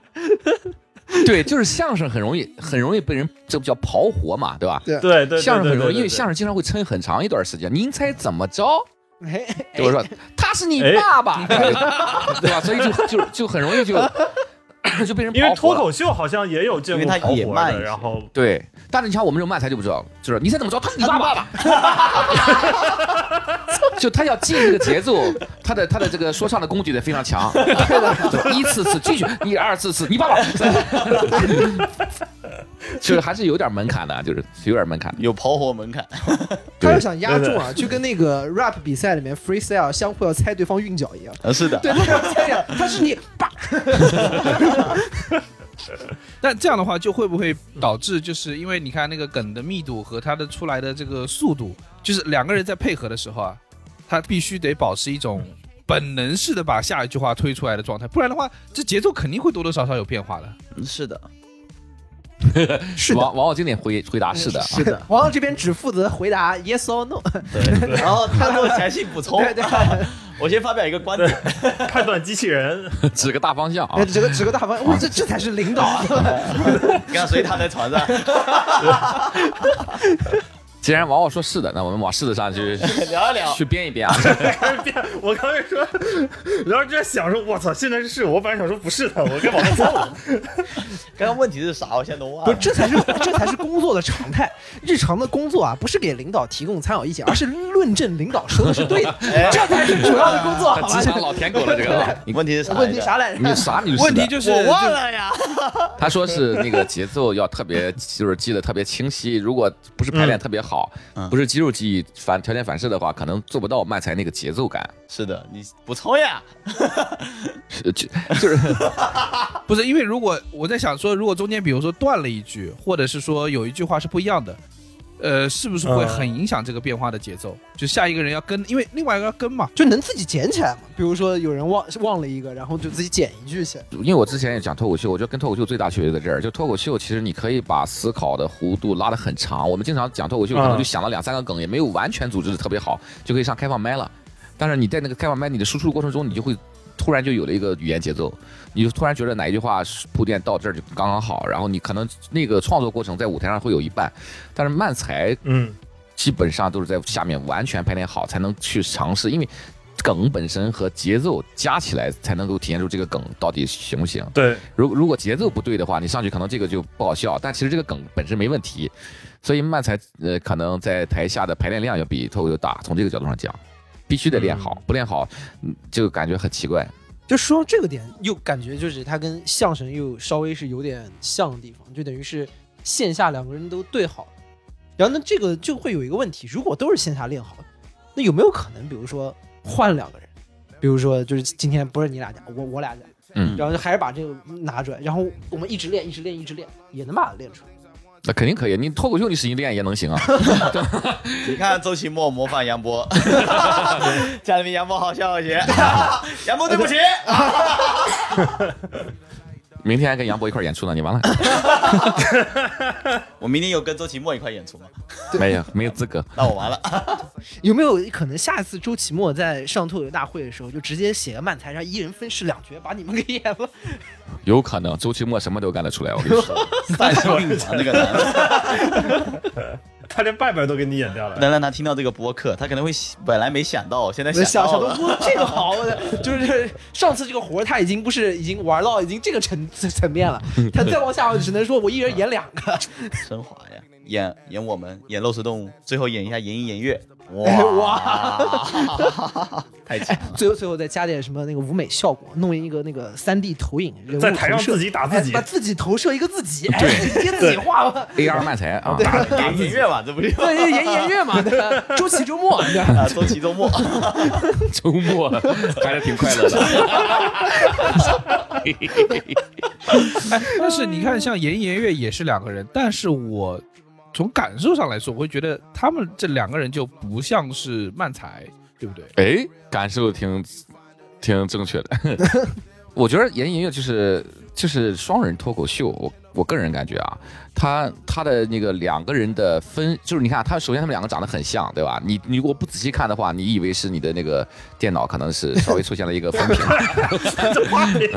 对，就是相声很容易很容易被人这不叫刨活嘛，对吧？对对对对，相声很容易，因为相声经常会撑很长一段时间。您猜怎么着？哎，对我说他是你哎爸爸，对吧？所以就就就很容易就 就被人因为。脱口秀好像也有见过因为它跑活的，野慢然后对，但是你像我们这种慢才就不知道，就是你猜怎么着，他是你爸爸，就他要进这个节奏，他的他的这个说唱的功底得非常强，对一次次继续，一二次次，你爸爸，就是还是有点门槛的，就是有点门槛。有跑火门槛，他要想压中啊，就跟那个 rap 比赛里面 freestyle 相互要猜对方韵脚一样。呃，是的，对，他要猜呀，他是你爸。但这样的话，就会不会导致，就是因为你看那个梗的密度和它的出来的这个速度，就是两个人在配合的时候啊，他必须得保持一种本能式的把下一句话推出来的状态，不然的话，这节奏肯定会多多少少有变化的。嗯是的。是的，王王王经典回回答是的，是的。王王这边只负责回答 yes or no。对，然后他给我详细补充。对对，我先发表一个观点，判断机器人，指个大方向啊哎，。指个指个大方向，哇，这这才是领导啊！刚刚谁躺在床上？既然王王说是的，那我们往是的上去 聊一聊。去编一编啊。开始变。我刚才说，然后就在想说，我操，现在是是，我本来想说不是的，我该往那凑了。刚刚问题是啥？我现在都忘了不，了。这才是这才是工作的常态。日常的工作啊，不是给领导提供参考意见，而是论证领导说的是对的，这才是主要的工作，好吧职？场老舔狗了，这个啊。你问题是啥？问题啥？来着？你啥你问题就是我忘了呀。他说是那个节奏要特别，就是记得特别清晰。如果不是排练特别好，嗯不是肌肉记忆反条件反射的话，可能做不到慢才那个节奏感。是的，你补充呀。是就就是 不是因为如果我在想说，如果中间比如说断了一句，或者是说有一句话是不一样的，呃，是不是会嗯很影响这个变化的节奏？就下一个人要跟，因为另外一个要跟嘛。就能自己捡起来嘛。比如说有人忘忘了一个，然后就自己捡一句去。因为我之前也讲脱口秀，我觉得跟脱口秀最大区别在这儿，就脱口秀其实你可以把思考的弧度拉得很长。我们经常讲脱口秀，可能就想了两三个梗，也没有完全组织的特别好，就可以上开放麦了。但是你在那个开放麦你的输出过程中，你就会突然就有了一个语言节奏，你就突然觉得哪一句话是铺垫到这儿就刚刚好，然后你可能那个创作过程在舞台上会有一半，但是慢才嗯，基本上都是在下面完全排练好才能去尝试，因为梗本身和节奏加起来才能够体现出这个梗到底行不行。对，如如果节奏不对的话，你上去可能这个就不好笑，但其实这个梗本身没问题，所以慢才呃可能在台下的排练量要比脱口秀大，从这个角度上讲，必须得练好，不练好嗯就感觉很奇怪。就说到这个点，又感觉就是它跟相声又稍微是有点像的地方，就等于是线下两个人都对好，然后那，这个就会有一个问题，如果都是线下练好，那有没有可能，比如说换两个人，比如说就是今天不是你俩讲，我我俩讲，嗯，然后就还是把这个拿出来，然后我们一直练，一直练，一直练，也能把它练出来。那肯定可以，你脱口秀你使劲练也能行啊。你看周奇墨模仿杨波，家里面杨波好笑一些。杨波对不起。明天还跟杨博一块演出呢，你完了 我明天有跟周奇墨一块演出吗？没有没有资格。那我完了。有没有可能下一次周奇墨在上脱口秀大会的时候，就直接写个漫才，让一人分饰两角，把你们给演了？有可能周奇墨什么都干得出来，我跟你说。三生命长这个男的，他连拜拜都给你演掉了。能让他听到这个播客，他可能会本来没想到，现在想想到了。想到，这个好，就是上次这个活他已经不是已经玩到已经这个层层面了，他再往下只能说我一人演两个，升华呀，演演我们演肉食动物，最后演一下言一言月，哎哇，太强了！最后最后再加点什么那个舞美效果，弄一个那个三 D 投影，在台上自己打自己哎把自己投射一个自己，哎，自己接自己画吧。AR 漫才啊，言一言月嘛，这不就对，演演乐嘛，对吧？周琦周末，对吧啊？周琦周末，周末还是挺快乐的。但是你看，像严言月也是两个人，但是我从感受上来说，我会觉得他们这两个人就不像是漫才，对不对？哎，感受挺挺正确的。我觉得言音乐就是就是双人脱口秀，我我个人感觉啊，他他的那个两个人的分，就是你看他首先他们两个长得很像，对吧？你你如果不仔细看的话，你以为是你的那个电脑可能是稍微出现了一个分屏，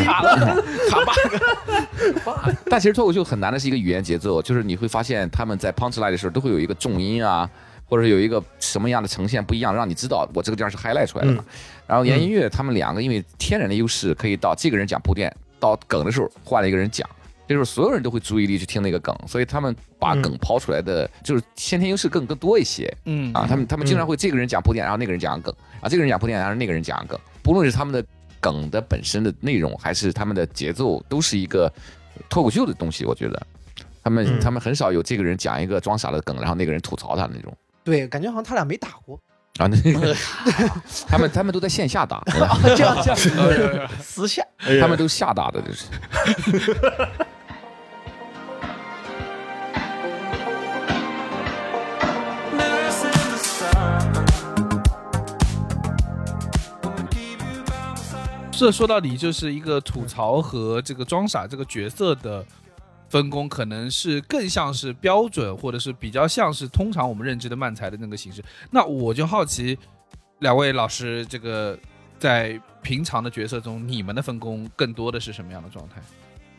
卡了卡 bug。但其实脱口秀很难的是一个语言节奏，就是你会发现他们在 punch line 的时候都会有一个重音啊，或者有一个什么样的呈现不一样，让你知道我这个地方是 highlight 出来的嘛。然后严音乐他们两个因为天然的优势，可以到这个人讲铺垫，到梗的时候换了一个人讲，这时候所有人都会注意力去听那个梗，所以他们把梗抛出来的就是先天优势更更多一些。嗯啊，他们他们经常会这个人讲铺垫，然后那个人讲梗，啊，这个人讲铺垫，然后那个人讲梗，不论是他们的梗的本身的内容，还是他们的节奏，都是一个脱口秀的东西。我觉得他们、嗯他们很少有这个人讲一个装傻的梗，然后那个人吐槽他的那种对，感觉好像他俩没打过。啊，那个 他们他们都在线下打，这样这样，私下哎他们都下打的，这是。这说到底就是一个吐槽和这个装傻这个角色的分工可能是更像是标准，或者是比较像是通常我们认知的漫才的那个形式。那我就好奇，两位老师，这个在平常的角色中，你们的分工更多的是什么样的状态？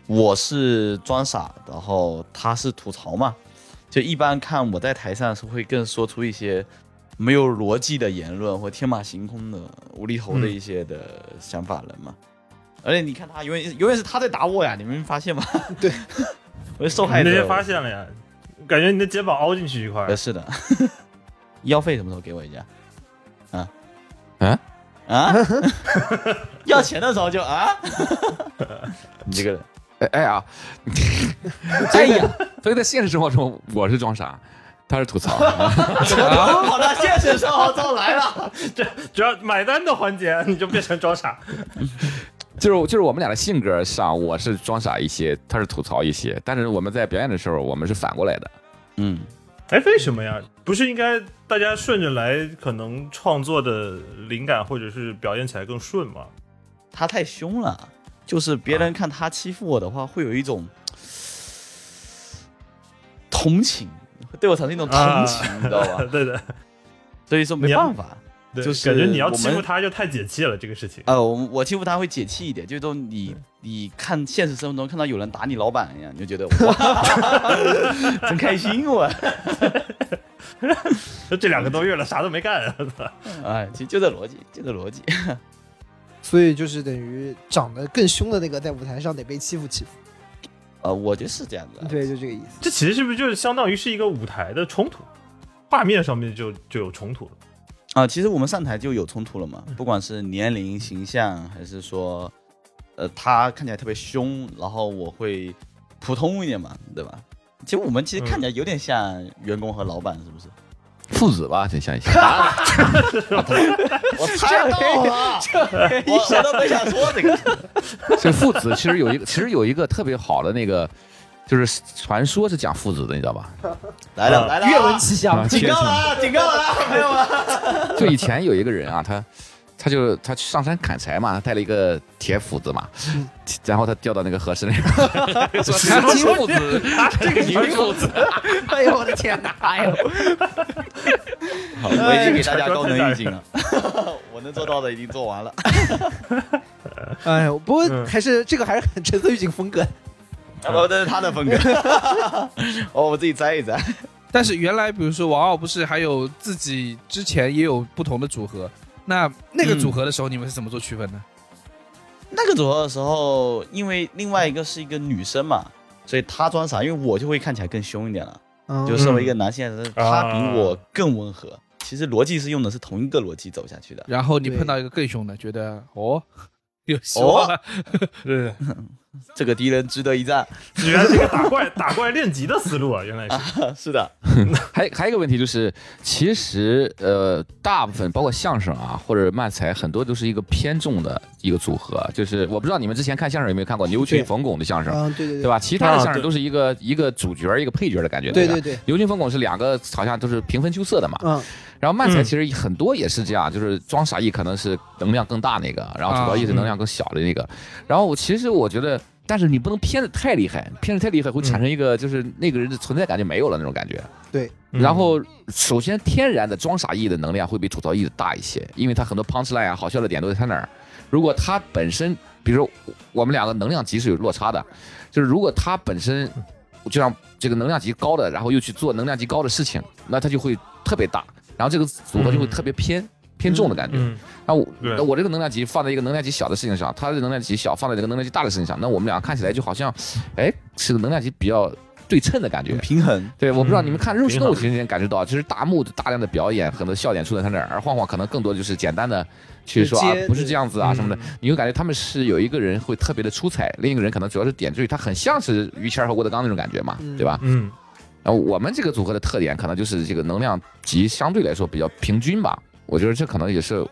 我是装傻，然后他是吐槽嘛。就一般看我在台上是会更说出一些没有逻辑的言论或天马行空的无厘头的一些的想法人嘛。而且你看他永远永远是他在打我呀，你们没发现吗？对，我是受害者。你发现了呀？感觉你的肩膀凹进去一块呃，。是的。医药费什么时候给我一下？啊啊啊！要钱的时候就啊！你这个人，哎哎呀，哎呀，所以在现实生活中，我是装傻，他是吐槽。好的，现实生活中来了。这只要买单的环节，你就变成装傻。就是就是我们俩的性格上，我是装傻一些，他是吐槽一些，但是我们在表演的时候，我们是反过来的。嗯，哎，为什么呀？不是应该大家顺着来，可能创作的灵感或者是表演起来更顺吗？他太凶了，就是别人看他欺负我的话，会有一种同情，会对我产生一种同情，你知道吧？对的，所以说没办法。对就是感觉你要欺负他就太解气了，这个事情。呃，我我欺负他会解气一点，就是说你你看现实生活中看到有人打你老板一样，你就觉得哇，真开心我。这两个多月了，啥都没干。哎，其实就这逻辑，就这逻辑。所以就是等于长得更凶的那个在舞台上得被欺负欺负。呃，我觉得是这样的。对，就这个意思。这其实是不是就是相当于是一个舞台的冲突，画面上面就就有冲突了？啊，其实我们上台就有冲突了嘛，不管是年龄、形象，还是说，呃，他看起来特别凶，然后我会普通一点嘛，对吧？其实我们其实看起来有点像员工和老板，是不是？父子吧，挺像一些。我猜到了，我我都没想说这个。这父子其实有一个，其实有一个特别好的那个，就是传说是讲父子的，你知道吧？来 了来了，愿闻其详啊。警告了啊，警告了啊，朋友们。就以前有一个人啊，他他就他去上山砍柴嘛，他带了一个铁斧子嘛，然后他掉到那个河池里面，说他金父子，这个银斧子，哎呦我的天哪！哎呦，好，我已经给大家高能预警了，我能做到的已经做完了。哎呦，不过嗯还是这个还是很橙色预警风格。哦，这是他的风格。哦，我自己摘一摘。但是原来比如说王傲不是还有自己之前也有不同的组合，那那个组合的时候你们是怎么做区分的？那个组合的时候，因为另外一个是一个女生嘛，所以她装傻，因为我就会看起来更凶一点了。嗯就身为一个男性来说，她比啊我更温和。其实逻辑是用的是同一个逻辑走下去的。然后你碰到一个更凶的，觉得哦有希望了，对，这个敌人值得一战。原来是一个打怪打怪练级的思路啊，原来是。是的，还还有一个问题就是，其实呃，大部分包括相声啊或者漫才，很多都是一个偏重的一个组合。就是我不知道你们之前看相声有没有看过牛群冯巩的相声，对，对对对？吧？其他的相声都是一个一个主角一个配角的感觉，对对对，牛群冯巩是两个好像都是平分秋色的嘛。嗯，然后漫才嗯其实很多也是这样，就是装傻艺可能是能量更大那个，然后吐槽艺是能量更小的那个。然后我其实我觉得，但是你不能偏的太厉害，偏的太厉害会产生一个就是那个人的存在感就没有了那种感觉。对，嗯然后首先天然的装傻艺的能量会比吐槽艺的大一些，因为他很多 punch line 啊好笑的点都在他那儿。如果他本身，比如说我们两个能量级是有落差的，就是如果他本身就像这个能量级高的，然后又去做能量级高的事情，那他就会特别大，然后这个组合就会特别偏、偏重的感觉。嗯，那我那我这个能量级放在一个能量级小的事情上，他的能量级小放在这个能量级大的事情上，那我们俩看起来就好像，哎，是个能量级比较对称的感觉。平衡。对，我不知道嗯你们看《肉挺好肉》其实能感觉到，其实大幕的大量的表演，很多笑点出在他那儿，而晃晃可能更多就是简单的去说啊，不是这样子啊嗯什么的，你会感觉他们是有一个人会特别的出彩，另一个人可能主要是点缀，他很像是于谦和郭德纲那种感觉嘛，嗯对吧？嗯，然后我们这个组合的特点可能就是这个能量级相对来说比较平均吧，我觉得这可能也是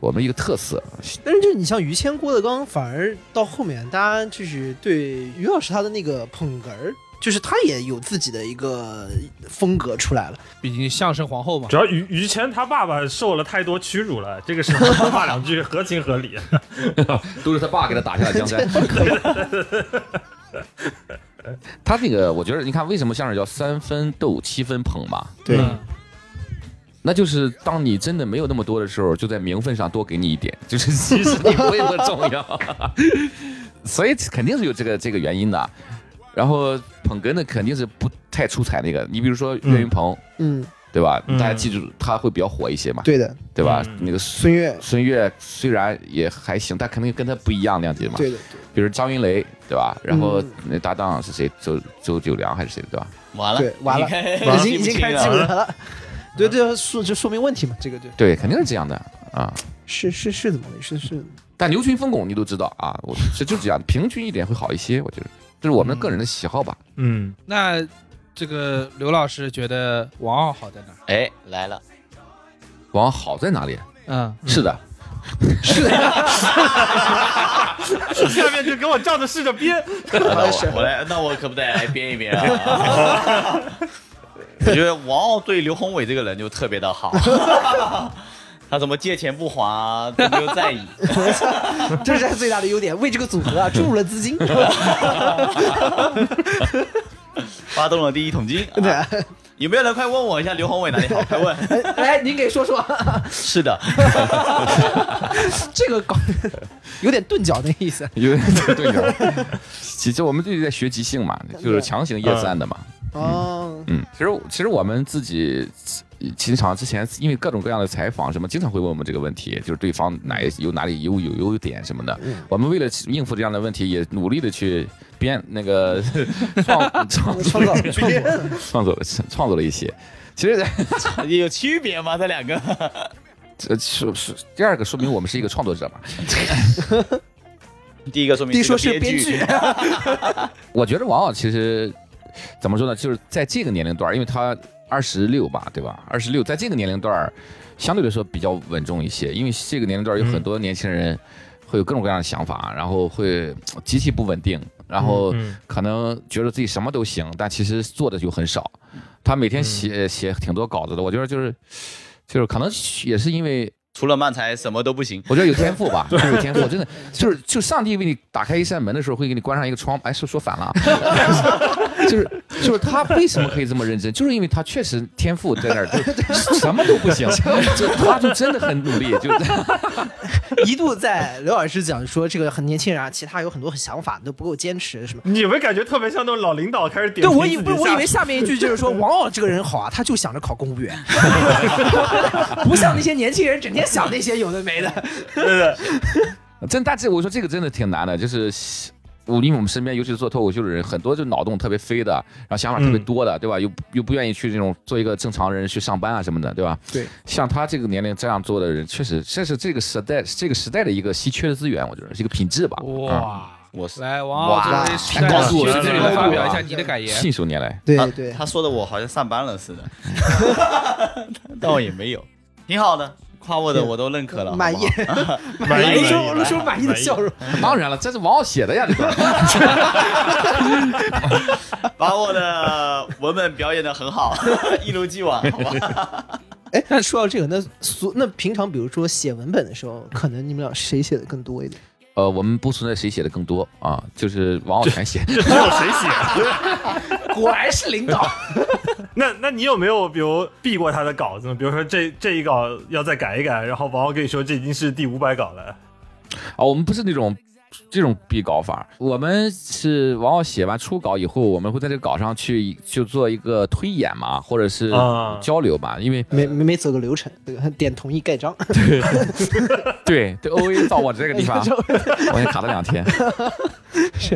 我们一个特色。但是就是你像于谦、郭德纲，反而到后面大家就是对于老师他的那个捧哏儿，就是他也有自己的一个风格出来了。毕竟相声皇后嘛主。要于于谦他爸爸受了太多屈辱了，这个时候他骂两句合情合理。都是他爸给他打下的江山。他这个，我觉得你看，为什么相声叫三分逗七分捧嘛？对嗯那就是当你真的没有那么多的时候，就在名分上多给你一点，就是其实你不会那么重要，所以肯定是有这个这个原因的。然后捧哏的肯定是不太出彩那个，你比如说岳云鹏，嗯，对吧？嗯大家记住他会比较火一些嘛，对的，对吧？嗯那个孙越，孙越虽然也还行，但肯定跟他不一样两级嘛。对的，比如张云雷，对吧？然后嗯那搭档是谁？周周九良还是谁？对吧？完了，对，完了，了已经已经开始记不了。得了。对对，说就说明问题嘛，这个对，对，肯定是这样的啊。是是是怎么回事？是但牛群疯狗你都知道啊，我这就这样，平均一点会好一些，我觉得这是我们个人的喜好吧。嗯，那这个刘老师觉得王傲好在哪儿？哎，来了，王傲好在哪里？嗯，是的，下面就给我照着试着编。我我来，那我可不得来编一编啊！我觉得王傲对刘宏伟这个人就特别的好，他怎么借钱不还啊都没有在意。这是他最大的优点，为这个组合啊注入了资金。发动了第一桶金。对啊，有没有人快问我一下刘宏伟哪里好？快问。哎，您给说说，是的，这个搞有点钝角的意思。有点钝角。其实我们自己在学即兴嘛，就是强行 yes and 嘛。哦，嗯，其实其实我们自己经常之前因为各种各样的采访什么，经常会问我们这个问题，就是对方哪有哪里有有优点什么的。我们为了应付这样的问题，也努力的去编那个创 创创造创作创作创作了一些。其实 有区别吗？这两个？这说是第二个说明我们是一个创作者嘛。第一个说明第一说是个编剧，我觉得王傲其实怎么说呢，就是在这个年龄段，因为他二十六吧，对吧？二十六，在这个年龄段，相对来说比较稳重一些，因为这个年龄段有很多年轻人会有各种各样的想法，然后会呃极其不稳定，然后嗯可能觉得自己什么都行，但其实做的就很少。他每天写写挺多稿子的，我觉得就是就是可能也是因为除了漫才什么都不行。我觉得有天赋吧，就 是有天赋，真的就是就上帝为你打开一扇门的时候，会给你关上一个窗。哎，说说反了啊，就是就是他为什么可以这么认真，就是因为他确实天赋在那儿，就什么都不行，就他就真的很努力，就一度在刘老师讲说这个很年轻人啊，其他有很多想法都不够坚持什么。你们感觉特别像那种老领导开始点对，我以不我以为下面一句就是说 王傲这个人好啊，他就想着考公务员，不像那些年轻人整天想那些有的没的。对对 真但这我说这个真的挺难的，就是。我因为我们身边，尤其是做脱口秀的人，很多就脑洞特别飞的，然后想法特别多的，对吧？又又不愿意去这种做一个正常人去上班啊什么的，对吧？对，像他这个年龄这样做的人，确实这是这个时代这个时代的一个稀缺的资源，我觉得是一个品质吧。嗯哇，我是来，王傲作为时代太的学者高度了这个发表一下你的感言。信手拈来。他对对，他说的我好像上班了似的，但我也没有，挺好的，夸我的我都认可了，满意 满意露出满意露出满意的笑容。当然了，这是王傲写的呀，这个。把我的文本表演的很好，一如既往，好吧？哎，那说到这个，那所那平常比如说写文本的时候，可能你们俩谁写的更多一点？呃，我们不存在谁写的更多啊，就是王傲全写。这只有谁写？果然是领导。那那你有没有比如避过他的稿子呢？比如说这这一稿要再改一改，然后王王跟你说这已经是第五百稿了。啊，我们不是那种这种逼稿法，我们是往往写完初稿以后，我们会在这个稿上去就做一个推演嘛，或者是啊。交流嘛，因为没没没走个流程，这个点同意盖章。对对，O A 到我这个地方，我也卡了两天。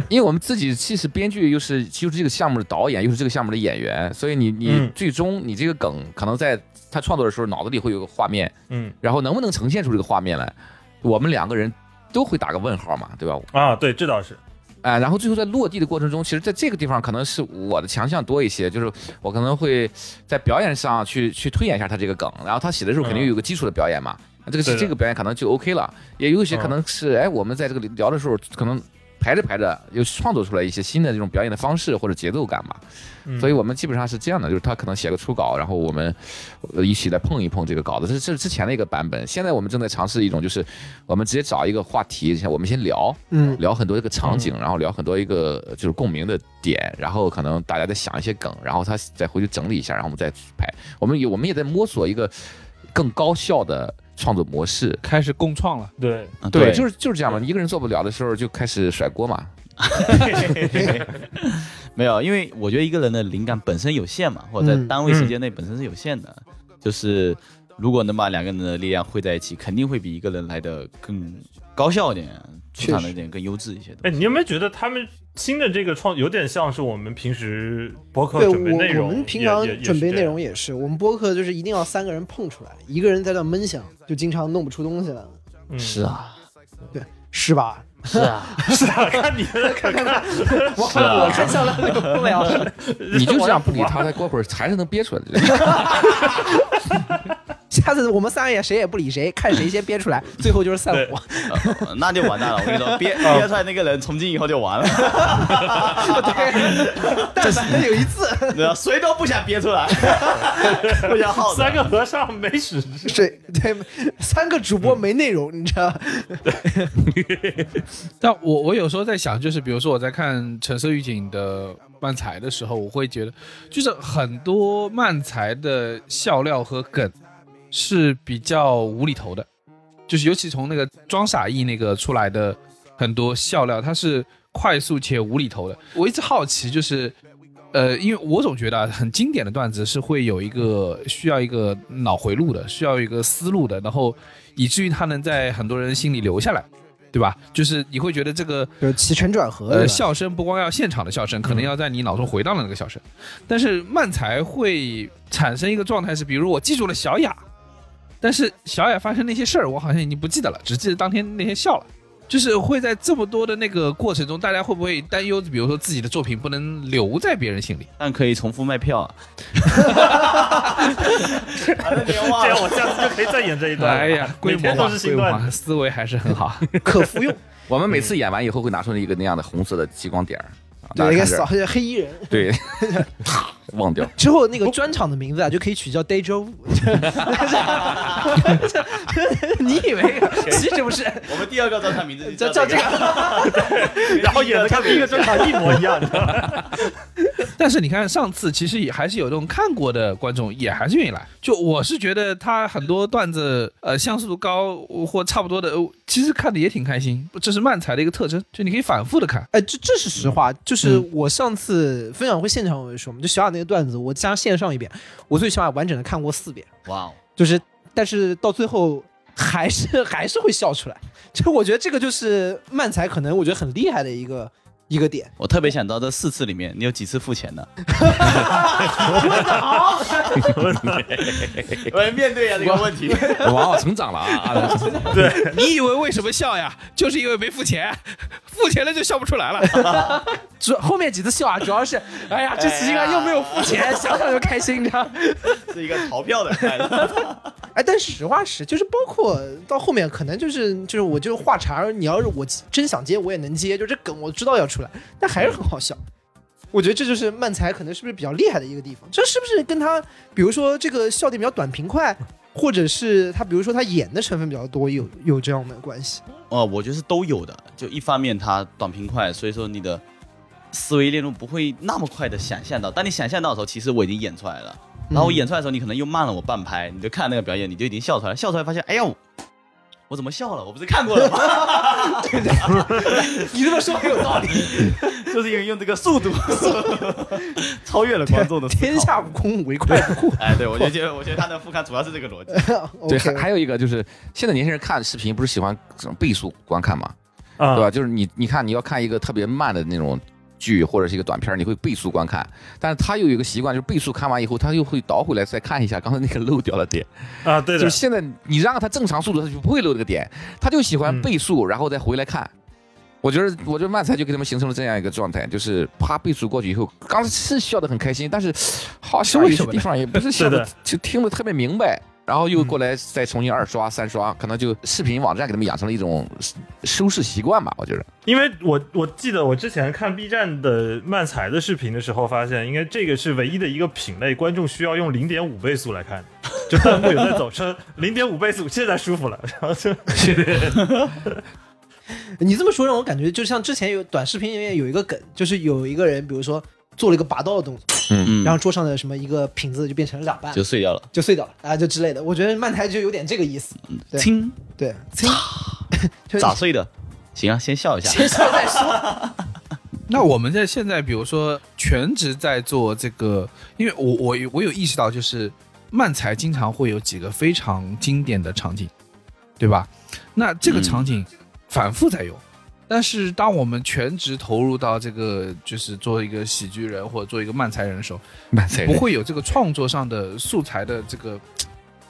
因为我们自己既是编剧，又是又是这个项目的导演，又是这个项目的演员，所以你你嗯。最终你这个梗可能在他创作的时候脑子里会有个画面，嗯。然后能不能呈现出这个画面来，我们两个人都会打个问号嘛，对吧？啊，对，这倒是。哎，然后最后在落地的过程中，其实在这个地方可能是我的强项多一些，就是我可能会在表演上去去推演一下他这个梗，然后他写的时候肯定有个基础的表演嘛，那这个这个表演可能就 OK 了，也有一些可能是哎我们在这个聊的时候可能排着排着又创作出来一些新的这种表演的方式或者节奏感嘛。嗯所以我们基本上是这样的，就是他可能写个初稿，然后我们呃一起来碰一碰这个稿子。这是这是之前的一个版本，现在我们正在尝试一种，就是我们直接找一个话题，我们先聊，嗯聊很多这个场景，然后聊很多一个呃就是共鸣的点，然后可能大家再想一些梗，然后他再回去整理一下，然后我们再排。我们有我们也在摸索一个更高效的创作模式。开始共创了。对，啊对，就是就是这样嘛。一个人做不了的时候，就开始甩锅嘛。没有，因为我觉得一个人的灵感本身有限嘛，或者在嗯单位时间内本身是有限的，就是如果能把两个人的力量汇在一起，肯定会比一个人来的更高效一点，出场的一点更优质一些的。哎，你有没有觉得他们新的这个创有点像是我们平时播客对准备内我，容，我们平常准备内容也是，我们播客就是一定要三个人碰出来，一个人在那闷响，就经常弄不出东西来。是啊，对是吧？是啊，是啊，看你的，看看，我我看笑了那个不了，你就这样不理他，他过会儿还是能憋出来的。下次我们三个也谁也不理谁，看谁先憋出来，最后就是散伙。呃那就完蛋了。我跟你说，憋 憋出来那个人从今以后就完了，对但凡有一次？谁都不想憋出来，不想耗三个和尚没屎吃。对对，三个主播没内容，你知道？但我我有时候在想，就是比如说我在看《橙色预警》的漫才的时候，我会觉得，就是很多漫才的笑料和梗是比较无厘头的，就是尤其从那个装傻艺那个出来的很多笑料，它是快速且无厘头的。我一直好奇，就是。呃，因为我总觉得啊，很经典的段子是会有一个需要一个脑回路的，需要一个思路的，然后以至于它能在很多人心里留下来。对吧？就是你会觉得这个就是起承转合。呃笑声不光要现场的笑声，可能要在你脑中回荡的那个笑声。但是慢才会产生一个状态是，比如我记住了小雅，但是小雅发生那些事儿，我好像已经不记得了，只记得当天那天笑了。就是会在这么多的那个过程中，大家会不会担忧，比如说自己的作品不能留在别人心里？但可以重复卖票啊。这样我下次就可以再演这一段了。哎呀，规模化，每天都是新规模。化，思维还是很好。可服用，我们每次演完以后会拿出一个那样的红色的激光点儿，对，一个扫黑衣人。对，啪忘掉。之后那个专场的名字啊，就可以取叫 Day 周五。你以为？其实不是，我们第二个专场名字叫叫这个。然后演的跟第一个专场一模一样，你知道吗？但是你看，上次其实也还是有这种看过的观众，也还是愿意来。就我是觉得他很多段子，呃，像素度高或差不多的，呃其实看的也挺开心。这是漫才的一个特征，就你可以反复的看。哎，这这是实话，就是我上次分享会现场我就说嘛，就小雅那个段子，我加线上一遍，我最起码完整的看过四遍，哇哦，就是但是到最后还是还是会笑出来。就我觉得这个就是漫才可能我觉得很厉害的一个一个点。我特别想知道这四次里面你有几次付钱的？我要面对啊这个问题。哇，成长了啊！对你以为为什么笑呀？就是因为没付钱，付钱了就笑不出来了。主后面几次笑啊，主要是哎呀，这次应该又没有付钱，想想就开心，你知道。是一个逃票的快乐。哎，但实话实，就是包括到后面，可能就是就是我就话茬，你要是我真想接，我也能接，就这梗我知道要出来，但还是很好笑。我觉得这就是漫才可能是不是比较厉害的一个地方，这是不是跟他，比如说这个笑点比较短平快，或者是他比如说他演的成分比较多，有有这样的关系？哦，我觉得是都有的。就一方面他短平快，所以说你的思维链路不会那么快的想象到。当你想象到的时候，其实我已经演出来了。然后我演出来的时候，你可能又慢了我半拍，你就看那个表演，你就已经笑出来了。笑出来发现，哎呦，我怎么笑了？我不是看过了吗？对 对你这么说很有道理，就是因为用这个速度超越了观众的天下武功唯快不破。哎，对，我就觉得，我觉得他的复刊主要是这个逻辑。对还还有一个就是，现在年轻人看视频不是喜欢这种倍速观看嘛，啊对吧？就是你你看你要看一个特别慢的那种剧或者是一个短片，你会倍速观看，但是他又有一个习惯，就是倍速看完以后，他又会倒回来再看一下刚才那个漏掉的点。啊，对的 就是，现在你让他正常速度，他就不会漏这个点，他就喜欢嗯倍速，然后再回来看。我觉得，我觉得漫才就给他们形成了这样一个状态，就是啪倍速过去以后，刚才是笑得很开心，但是好像有些地方也不是 笑的，就听得特别明白。然后又过来再重新二刷、三刷，可能就视频网站给他们养成了一种收视习惯吧，我觉得。因为我我记得我之前看 B 站的漫才的视频的时候，发现应该这个是唯一的一个品类，观众需要用零点五倍速来看，就弹幕有在走说零点五 倍速，现在舒服了，然后就。你这么说让我感觉，就像之前有短视频里面有一个梗，就是有一个人，比如说做了一个拔刀的动作，嗯嗯，然后桌上的什么一个瓶子就变成了两半，就碎掉了。就碎掉了啊，就之类的。我觉得漫才就有点这个意思，对亲，对，亲 就是咋碎的？行啊，先笑一下。先笑再说。那我们在现在，比如说全职在做这个，因为我我我有意识到，就是漫才经常会有几个非常经典的场景，对吧？那这个场景反复在用，但是当我们全职投入到这个，就是做一个喜剧人或者做一个漫才人的时候，漫才不会有这个创作上的素材的这个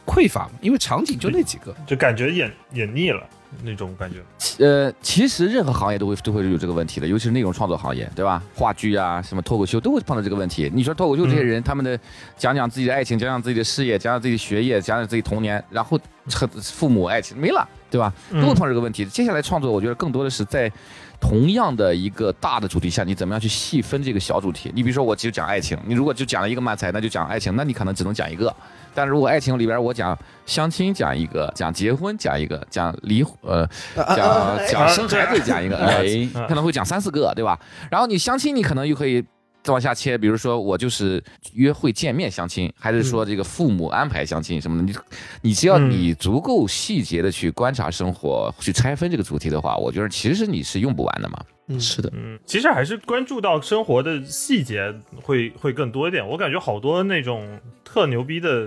匮乏？因为场景就那几个。就感觉演演腻了那种感觉。呃，其实任何行业都会都会有这个问题的，尤其是内容创作行业，对吧？话剧啊，什么脱口秀都会碰到这个问题。你说脱口秀这些人，他们的讲讲自己的爱情，讲讲自己的事业，讲讲自己的学业，讲讲自己童年，然后和父母爱情没了，对吧？都会碰到这个问题。接下来创作，我觉得更多的是在同样的一个大的主题下，你怎么样去细分这个小主题？你比如说，我就讲爱情，你如果就讲了一个漫才，那就讲爱情，那你可能只能讲一个。但是如果爱情里边我讲相亲讲一个，讲结婚讲一个，讲离呃讲讲生孩子讲一个，哎，可能会讲三四个，对吧？然后你相亲，你可能又可以再往下切，比如说我就是约会见面相亲，还是说这个父母安排相亲什么的，你你只要你足够细节的去观察生活，去拆分这个主题的话，我觉得其实你是用不完的嘛。嗯，是的，嗯，其实还是关注到生活的细节会会更多一点。我感觉好多那种特牛逼的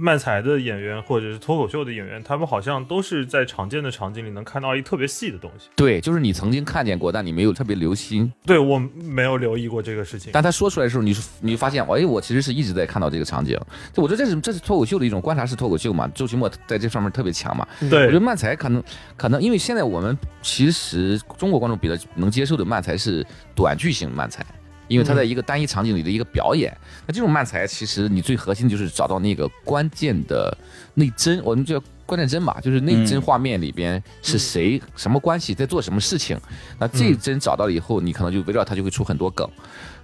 漫才的演员或者是脱口秀的演员，他们好像都是在常见的场景里能看到一特别细的东西。对，就是你曾经看见过，但你没有特别留心。对我没有留意过这个事情。但他说出来的时候，你是你发现，哎，我其实是一直在看到这个场景。就我觉得这是这是脱口秀的一种观察式脱口秀嘛，周奇墨在这方面特别强嘛。对我觉得，漫才可能可能因为现在我们其实中国观众比较能接受的漫才是短剧型漫才。因为它在一个单一场景里的一个表演，那这种漫才其实你最核心的就是找到那个关键的内帧，我们叫关键帧吧，就是内帧画面里边是谁、什么关系在做什么事情。那这一帧找到了以后，你可能就围绕它就会出很多梗，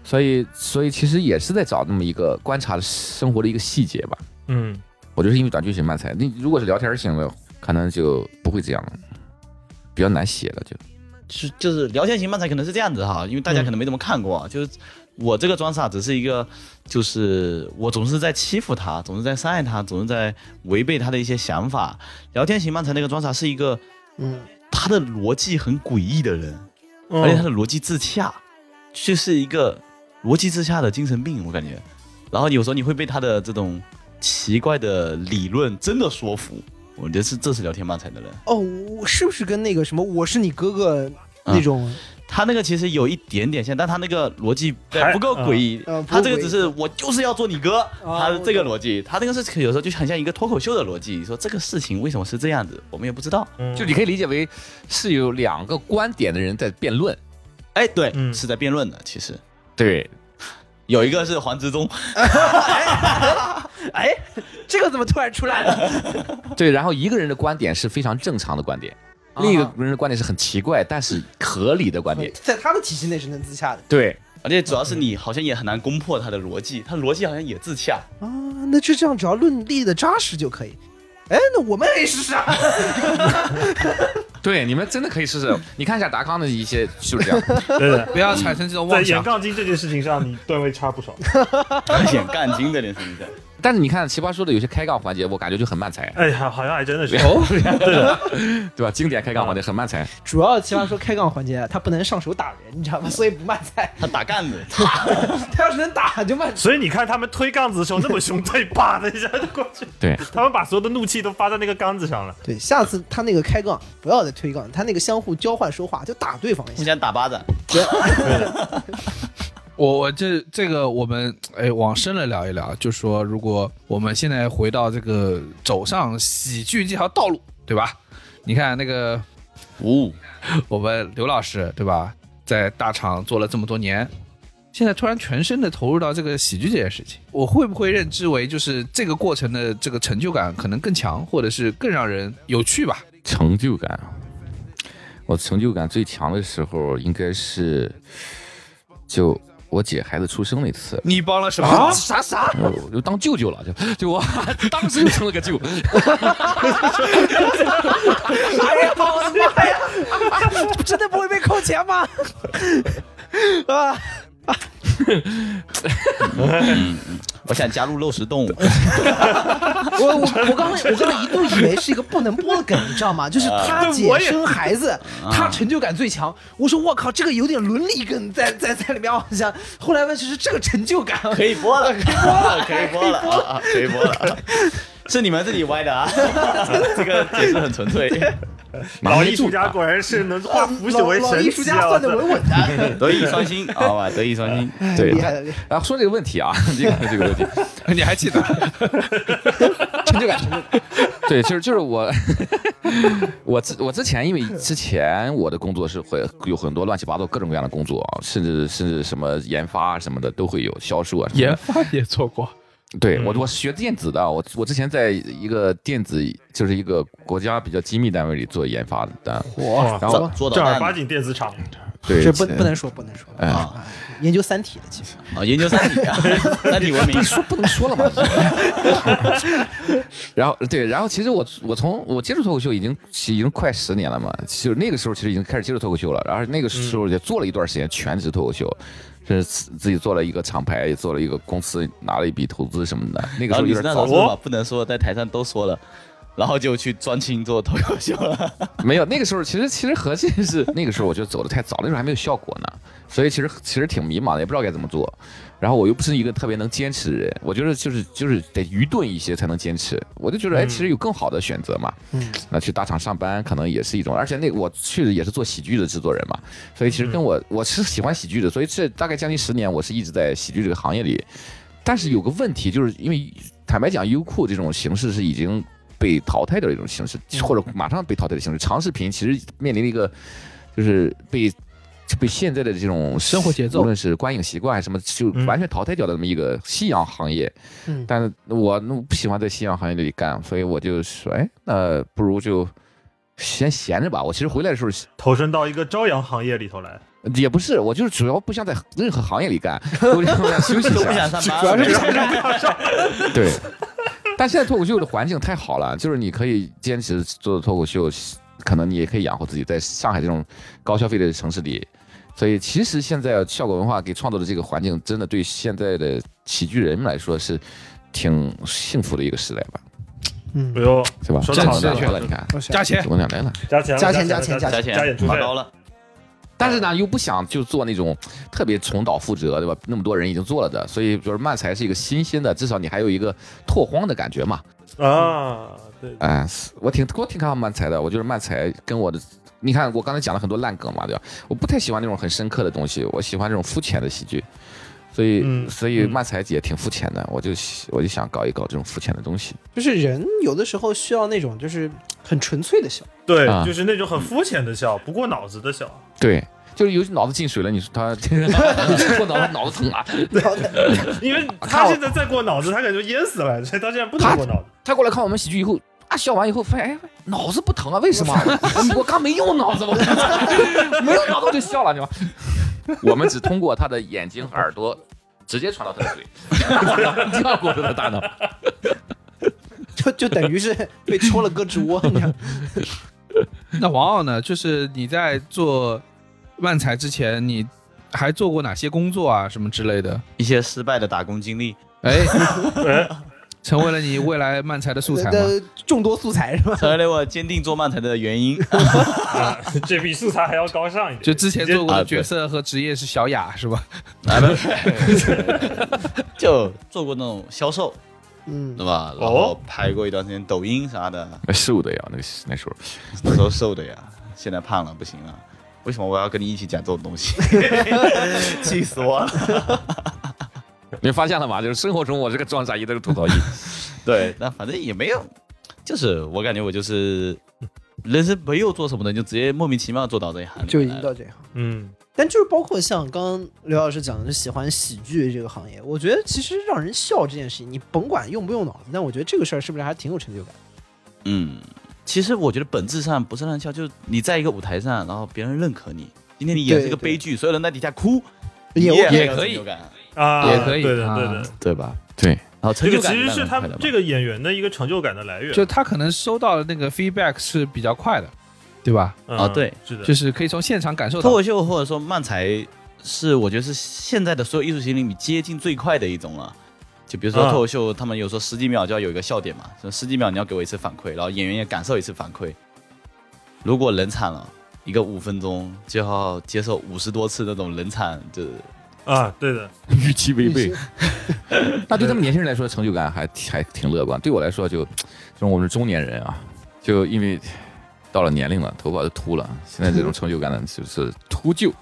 所以所以其实也是在找那么一个观察生活的一个细节吧。嗯，我觉得是因为短剧型漫才，那如果是聊天型的，可能就不会这样了，比较难写了就。是就是聊天型漫才可能是这样子哈，因为大家可能没怎么看过啊，就是我这个装傻只是一个，就是我总是在欺负他，总是在伤害他，总是在违背他的一些想法。聊天型漫才那个装傻是一个，嗯，他的逻辑很诡异的人，嗯而且他的逻辑自洽，就是一个逻辑自洽的精神病，我感觉。然后有时候你会被他的这种奇怪的理论真的说服，我觉得是这是聊天漫才的人。哦，我是不是跟那个什么我是你哥哥那种？他那个其实有一点点像，但他那个逻辑还不够诡异。他这个只是我就是要做你哥，啊他是这个逻辑。他那个是有时候就很像一个脱口秀的逻辑。你说这个事情为什么是这样子，我们也不知道。嗯就你可以理解为是有两个观点的人在辩论。哎，对，嗯是在辩论的。其实对，有一个是黄执中，哎，这个怎么突然出来了？对，然后一个人的观点是非常正常的观点，另一个人的观点是很奇怪但是合理的观点。在他的体系内是能自洽的对，而且主要是你好像也很难攻破他的逻辑，他逻辑好像也自洽。啊，那就这样，只要论立的扎实就可以。哎，那我们也试试啊！对，你们真的可以试试。你看一下达康的一些就是这样。对的，不要产生这种在演妄想。杠精这件事情上，你段位差不少。演杠精这件事情在。但是你看奇葩说的有些开杠环节，我感觉就很慢才，哎呀，好像还真的是。哦，对吧？经典开杠环节很慢才。主要奇葩说开杠环节，他不能上手打人，你知道吗？所以不慢菜。他打杠子，他要是能打就慢。所以你看他们推杠子的时候那么凶，对，啪的一下就过去，对，他们把所有的怒气都发在那个杠子上了。对，下次他那个开杠不要再推杠，他那个相互交换说话，就打对方一互下。相打巴掌。我 我这这个我们哎往深了聊一聊，就说如果我们现在回到这个走上喜剧这条道路，对吧？你看那个哦，我们刘老师对吧，在大厂做了这么多年，现在突然全身的投入到这个喜剧这件事情，我会不会认知为就是这个过程的这个成就感可能更强，或者是更让人有趣吧？成就感，我成就感最强的时候应该是就我姐孩子出生那次。你帮了什么？啥啥？我我就当舅舅了，就就我当时就成了个舅，哎呀，我的妈呀！真的不会被扣钱吗？啊！我想加入肉食动物，我我我刚刚我刚刚一度以为是一个不能播的梗，你知道吗？就是他姐生孩子，他成就感最强。我说我靠，这个有点伦理梗在在在里面，好像。后来问是这个成就感，可以播了，可以播了，可以播了，可以播了。是你们自己歪的啊，这个解释很纯粹。老艺术家果然是能 化腐朽为老神艺术家奇啊！算的稳稳的，德艺双馨，好吧，德艺双馨。对厉害的厉害。然后说这个问题啊，这个这个问题，你还记得？成就感，成就感。对，就是就是我，我之我之前因为之前我的工作是会有很多乱七八糟各种各样的工作啊，甚至甚至什么研发啊什么的都会有，销售啊什么的研发也做过，对我，我是学电子的，我我之前在一个电子，就是一个国家比较机密单位里做研发的，哇，然后做正儿八经电子厂，对，这不不能说，不能说哎啊！研究《三体》的其实，啊，研究三体啊，三体 文明说。不能说了嘛。然后对，然后其实我我从我接触脱口秀已经已经快十年了嘛，就是那个时候其实已经开始接触脱口秀了，然后那个时候也做了一段时间全职脱口秀。是自自己做了一个厂牌，也做了一个公司，拿了一笔投资什么的。那个时候有点早不能说，在台上都说了，然后就去专心做脱口秀了。没有，那个时候其实其实核心是那个时候我觉得走的太早，那时候还没有效果呢，所以其实其实挺迷茫的，也不知道该怎么做。然后我又不是一个特别能坚持的人，我觉得就是就是得愚钝一些才能坚持。我就觉得哎，其实有更好的选择嘛。嗯，那去大厂上班可能也是一种，而且那我去的也是做喜剧的制作人嘛，所以其实跟我我是喜欢喜剧的，所以这大概将近十年，我是一直在喜剧这个行业里。但是有个问题，就是因为坦白讲，优酷这种形式是已经被淘汰掉的一种形式，或者马上被淘汰的形式。长视频其实面临了一个就是被被现在的这种生活节奏无论是观影习惯还是什么，就完全淘汰掉的这么一个夕阳行业。嗯但是我那我不喜欢在夕阳行业里干，所以我就说，哎，那不如就先闲着吧。我其实回来的时候投身到一个朝阳行业里头来。也不是，我就是主要不想在任何行业里干，我就想休息一都 不下想。上班，主要是对，但现在脱口秀的环境太好了，就是你可以坚持做脱口秀，可能你也可以养活自己，在上海这种高消费的城市里。所以其实现在效果文化给创造的这个环境，真的对现在的喜剧人们来说是挺幸福的一个时代吧，嗯哎，呦，是吧？说得好挣钱了，你看，加钱总奖来了。加钱，加钱加加钱加加钱加演出费拔高了。但是呢，又不想就做那种特别重蹈覆辙，对吧？那么多人已经做了的，所以就是漫才是一个新鲜的，至少你还有一个拓荒的感觉嘛。啊，对，哎，是我挺我挺看好漫才的，我觉得漫才跟我的，你看我刚才讲了很多烂梗嘛，对吧？我不太喜欢那种很深刻的东西，我喜欢这种肤浅的喜剧，所以、嗯所以嗯漫才也挺肤浅的，我就我就想搞一搞这种肤浅的东西。就是人有的时候需要那种就是很纯粹的笑，对啊，就是那种很肤浅的笑，不过脑子的笑。对，就是尤其脑子进水了，你说他 过脑子脑子疼啊，因为他现在再过脑子，他感觉淹死了，所以他现在不能过脑子。他过来看我们喜剧以后。啊，笑完以后发现，哎，脑子不疼啊？为什么？我刚没用脑子，我 没有脑子我就笑了，你知道吗？我们只通过他的眼睛和耳朵直接传到他的嘴，跳过他的大脑。就就等于是被戳了胳肢窝。你看，那王傲呢？就是你在做万财之前，你还做过哪些工作啊？什么之类的？一些失败的打工经历，哎，哎，成为了你未来漫才的素材吗？的众多素材是吧？成为了我坚定做漫才的原因。啊 这比素材还要高尚一点。就之前做过的角色和职业是小雅是吧？啊，不，就做过那种销售，嗯对，吧？然后拍过一段时间抖音啥的，瘦的呀，那个那时候。那时候瘦的呀，现在胖了不行了。为什么我要跟你一起讲这种东西？气死我了！你发现了吗？就是生活中我这个装傻一都是吐槽一。对，那反正也没有，就是我感觉我就是人生没有做什么的，就直接莫名其妙做到这一行。就已经到这行。嗯，但就是包括像刚刚刘老师讲的，就喜欢喜剧这个行业，我觉得其实让人笑这件事情，你甭管用不用脑子，但我觉得这个事儿是不是还挺有成就感？嗯，其实我觉得本质上不是让人笑，就是你在一个舞台上，然后别人认可你。今天你演这个悲剧，所有人在底下哭，也也可以啊，也可以对的，啊对的。对吧？对，然后成这个就感其实是他们这个演员的一个成就感的来源。就他可能收到的那个 feedback 是比较快的，对吧？嗯啊对，是的，就是可以从现场感受脱。口秀或者说漫才是我觉得是现在的所有艺术形里面接近最快的一种了。就比如说啊脱口秀，他们有时候十几秒就要有一个笑点嘛，就十几秒你要给我一次反馈，然后演员也感受一次反馈。如果冷场了，一个五分钟就要接受五十多次那种冷场，就啊，对的，预期违背。那对他们年轻人来说，成就感还还挺乐观。对我来说就，就我们是中年人啊，就因为到了年龄了，头发都秃了，现在这种成就感呢，就是秃鹫。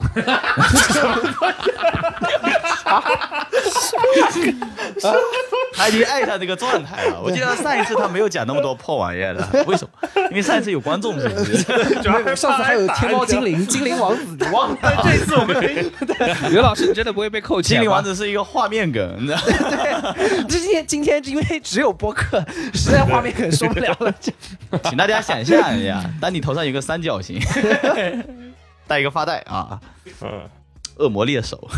他已经爱上这个状态了。我记得上一次他没有讲那么多破玩意儿的，为什么？因为上一次有观众，是不是？主要是上次还有天猫精灵、精灵王子，你忘了？这次我们可以刘老师，你真的不会被扣钱精灵王？子是一个画面梗，你知道吗？这今天今天因为只有播客，实在画面梗受不了了。请大家想象一下，当你头上有个三角形，戴一个发带啊，嗯，恶魔猎手，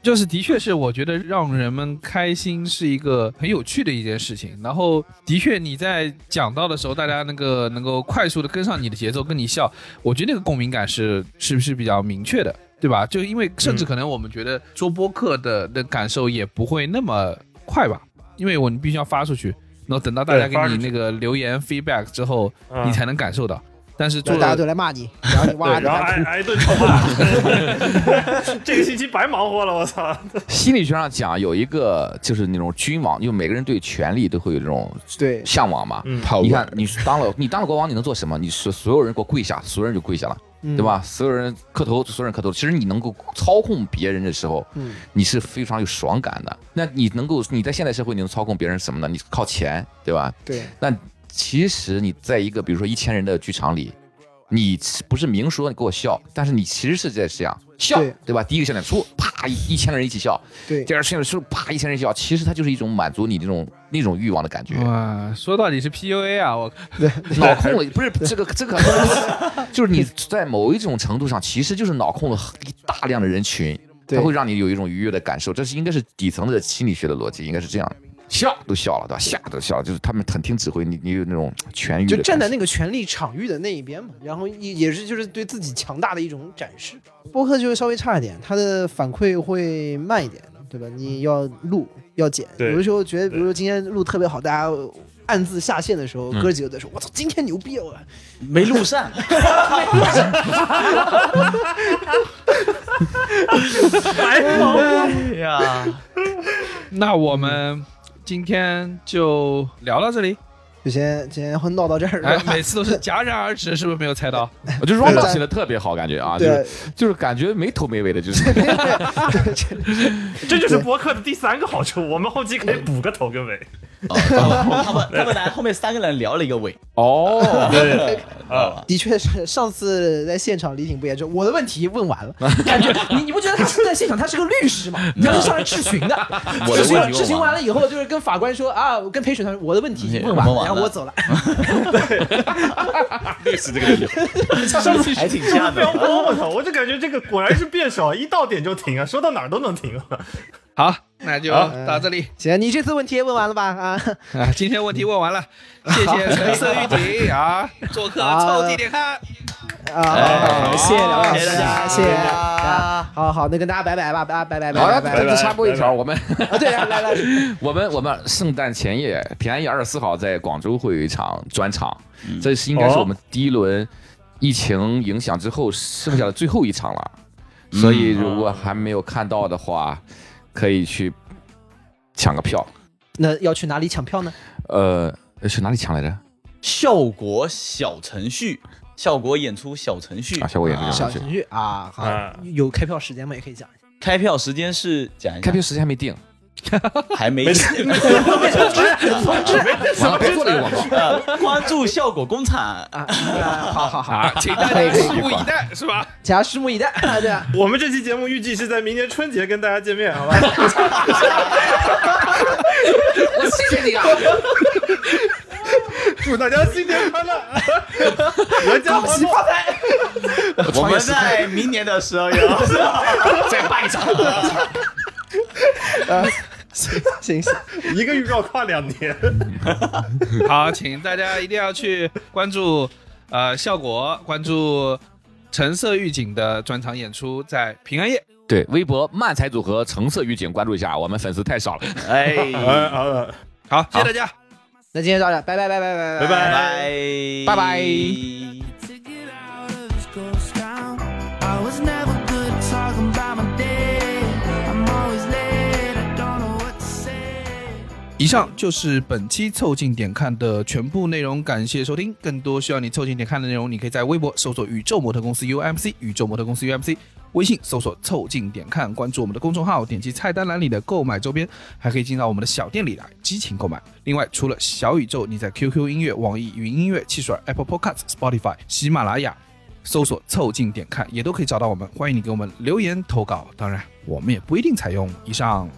就是的确是，我觉得让人们开心是一个很有趣的一件事情。然后，的确你在讲到的时候，大家那个能够快速的跟上你的节奏，跟你笑，我觉得那个共鸣感是是不是比较明确的，对吧？就因为甚至可能我们觉得做播客的的感受也不会那么快吧，因为我你必须要发出去，然后等到大家给你那个留言 feedback 之后，啊你才能感受到。但是做大家都来骂你，然后你 哇，然后挨。挨一顿臭骂，这个星期白忙活了，我操！心理学上讲，有一个就是那种君王，就每个人对权力都会有这种对，向往嘛。嗯你看，你当了你当了国王，你能做什么？你是所有人给我跪下，所有人就跪下了，嗯对？吧？所有人磕头，所有人磕头。其实你能够操控别人的时候，嗯，你是非常有爽感的。那你能够你在现代社会你能操控别人什么呢？你靠钱，对吧？对，那其实你在一个比如说一千人的剧场里，你不是明说你给我笑，但是你其实是在这样笑，对对吧？第一个笑点出，啪，一一千个人一起笑；对第二个笑点出，啪，一千人笑。其实它就是一种满足你这种那种欲望的感觉。哇，说到底是 PUA 啊，我 脑控了，不是这个这个，就是你在某一种程度上，其实就是脑控了一大量的人群，对它会让你有一种愉悦的感受。这是应该是底层的心理学的逻辑，应该是这样。笑都笑了，对吧？吓都笑了，就是他们很听指挥，你你有那种痊愈的就站在那个权力场域的那一边嘛，然后也也是就是对自己强大的一种展示。播客就会稍微差一点，它的反馈会慢一点，对吧？你要录要剪，有的时候觉得，比如说今天录特别好，大家暗自下线的时候，嗯哥几个在说：“我操，今天牛逼哦！”没录上，白忙活。哎呀，那我们今天就聊到这里。就先先闹到这儿，哎每次都是戛然而止，是不是没有猜到？我觉得 Ronald 写的特别好，感觉啊，就是就是感觉没头没尾的，就是 这就是播客的第三个好处，我们后期可以补个头跟尾。哦 他们他们他们来后面三个人聊了一个尾，哦，对，啊，的确是上次在现场李挺不也就我的问题问完了，感觉你你不觉得他是在现场他是个律师吗？他是上来质询的，质询质询完了以后就是跟法官说啊，我跟陪审团我的问题问完了，问完了然后我走了。律师这个理由还挺像不要的。播我操！我就感觉这个果然是变少，一到点就停啊，说到哪儿都能停啊。好，那就到这里。行，你这次问题也问完了吧？啊，啊。今天问题问完了，谢谢橙色预警啊，做客好。凑近点看。啊，好谢谢梁老师谢谢大家。谢谢。啊，好好，那跟大家拜拜吧，拜拜拜拜好，拜拜。再拜插播一条，我们啊，对，来来来，我们我们圣诞前夜，平安夜二十四号在广州会有一场专场，这是应该是我们第一轮疫情影响之后剩下的最后一场了，所以如果还没有看到的话，可以去抢个票。那要去哪里抢票呢？呃，去哪里抢来着？效果小程序，效果演出小程序啊效果演出小程序啊，好啊，有开票时间吗？也可以讲一下。开票时间是讲一下开票时间还没定，还没完了，别做 这个广告。呃关注效果工厂。啊，好好好，啊，请大家拭目以待，是吧？大家拭目以待，啊对啊，我们这期节目预计是在明年春节跟大家见面，好吧？我谢谢你啊！祝大家新年快乐，阖家欢乐。我们在明年的十二月再办一场。行行，一个预告跨两年。好，请大家一定要去关注呃效果，关注橙色预警的专场演出，在平安夜。对，微博漫才组合橙色预警关注一下，我们粉丝太少了。哎，哎，好，好，谢谢大家。那今天到这，拜拜拜拜拜拜拜拜拜拜以上就是本期凑近点看的全部内容，感谢收听。更多需要你凑近点看的内容，你可以在微博搜索“宇宙模特公司 UMC”，宇宙模特公司 UMC。微信搜索“凑近点看”，关注我们的公众号，点击菜单栏里的购买周边，还可以进到我们的小店里来激情购买。另外，除了小宇宙，你在 QQ 音乐、网易云音乐、汽水、Apple Podcast、Spotify、喜马拉雅搜索“凑近点看”，也都可以找到我们。欢迎你给我们留言投稿，当然，我们也不一定采用。以上。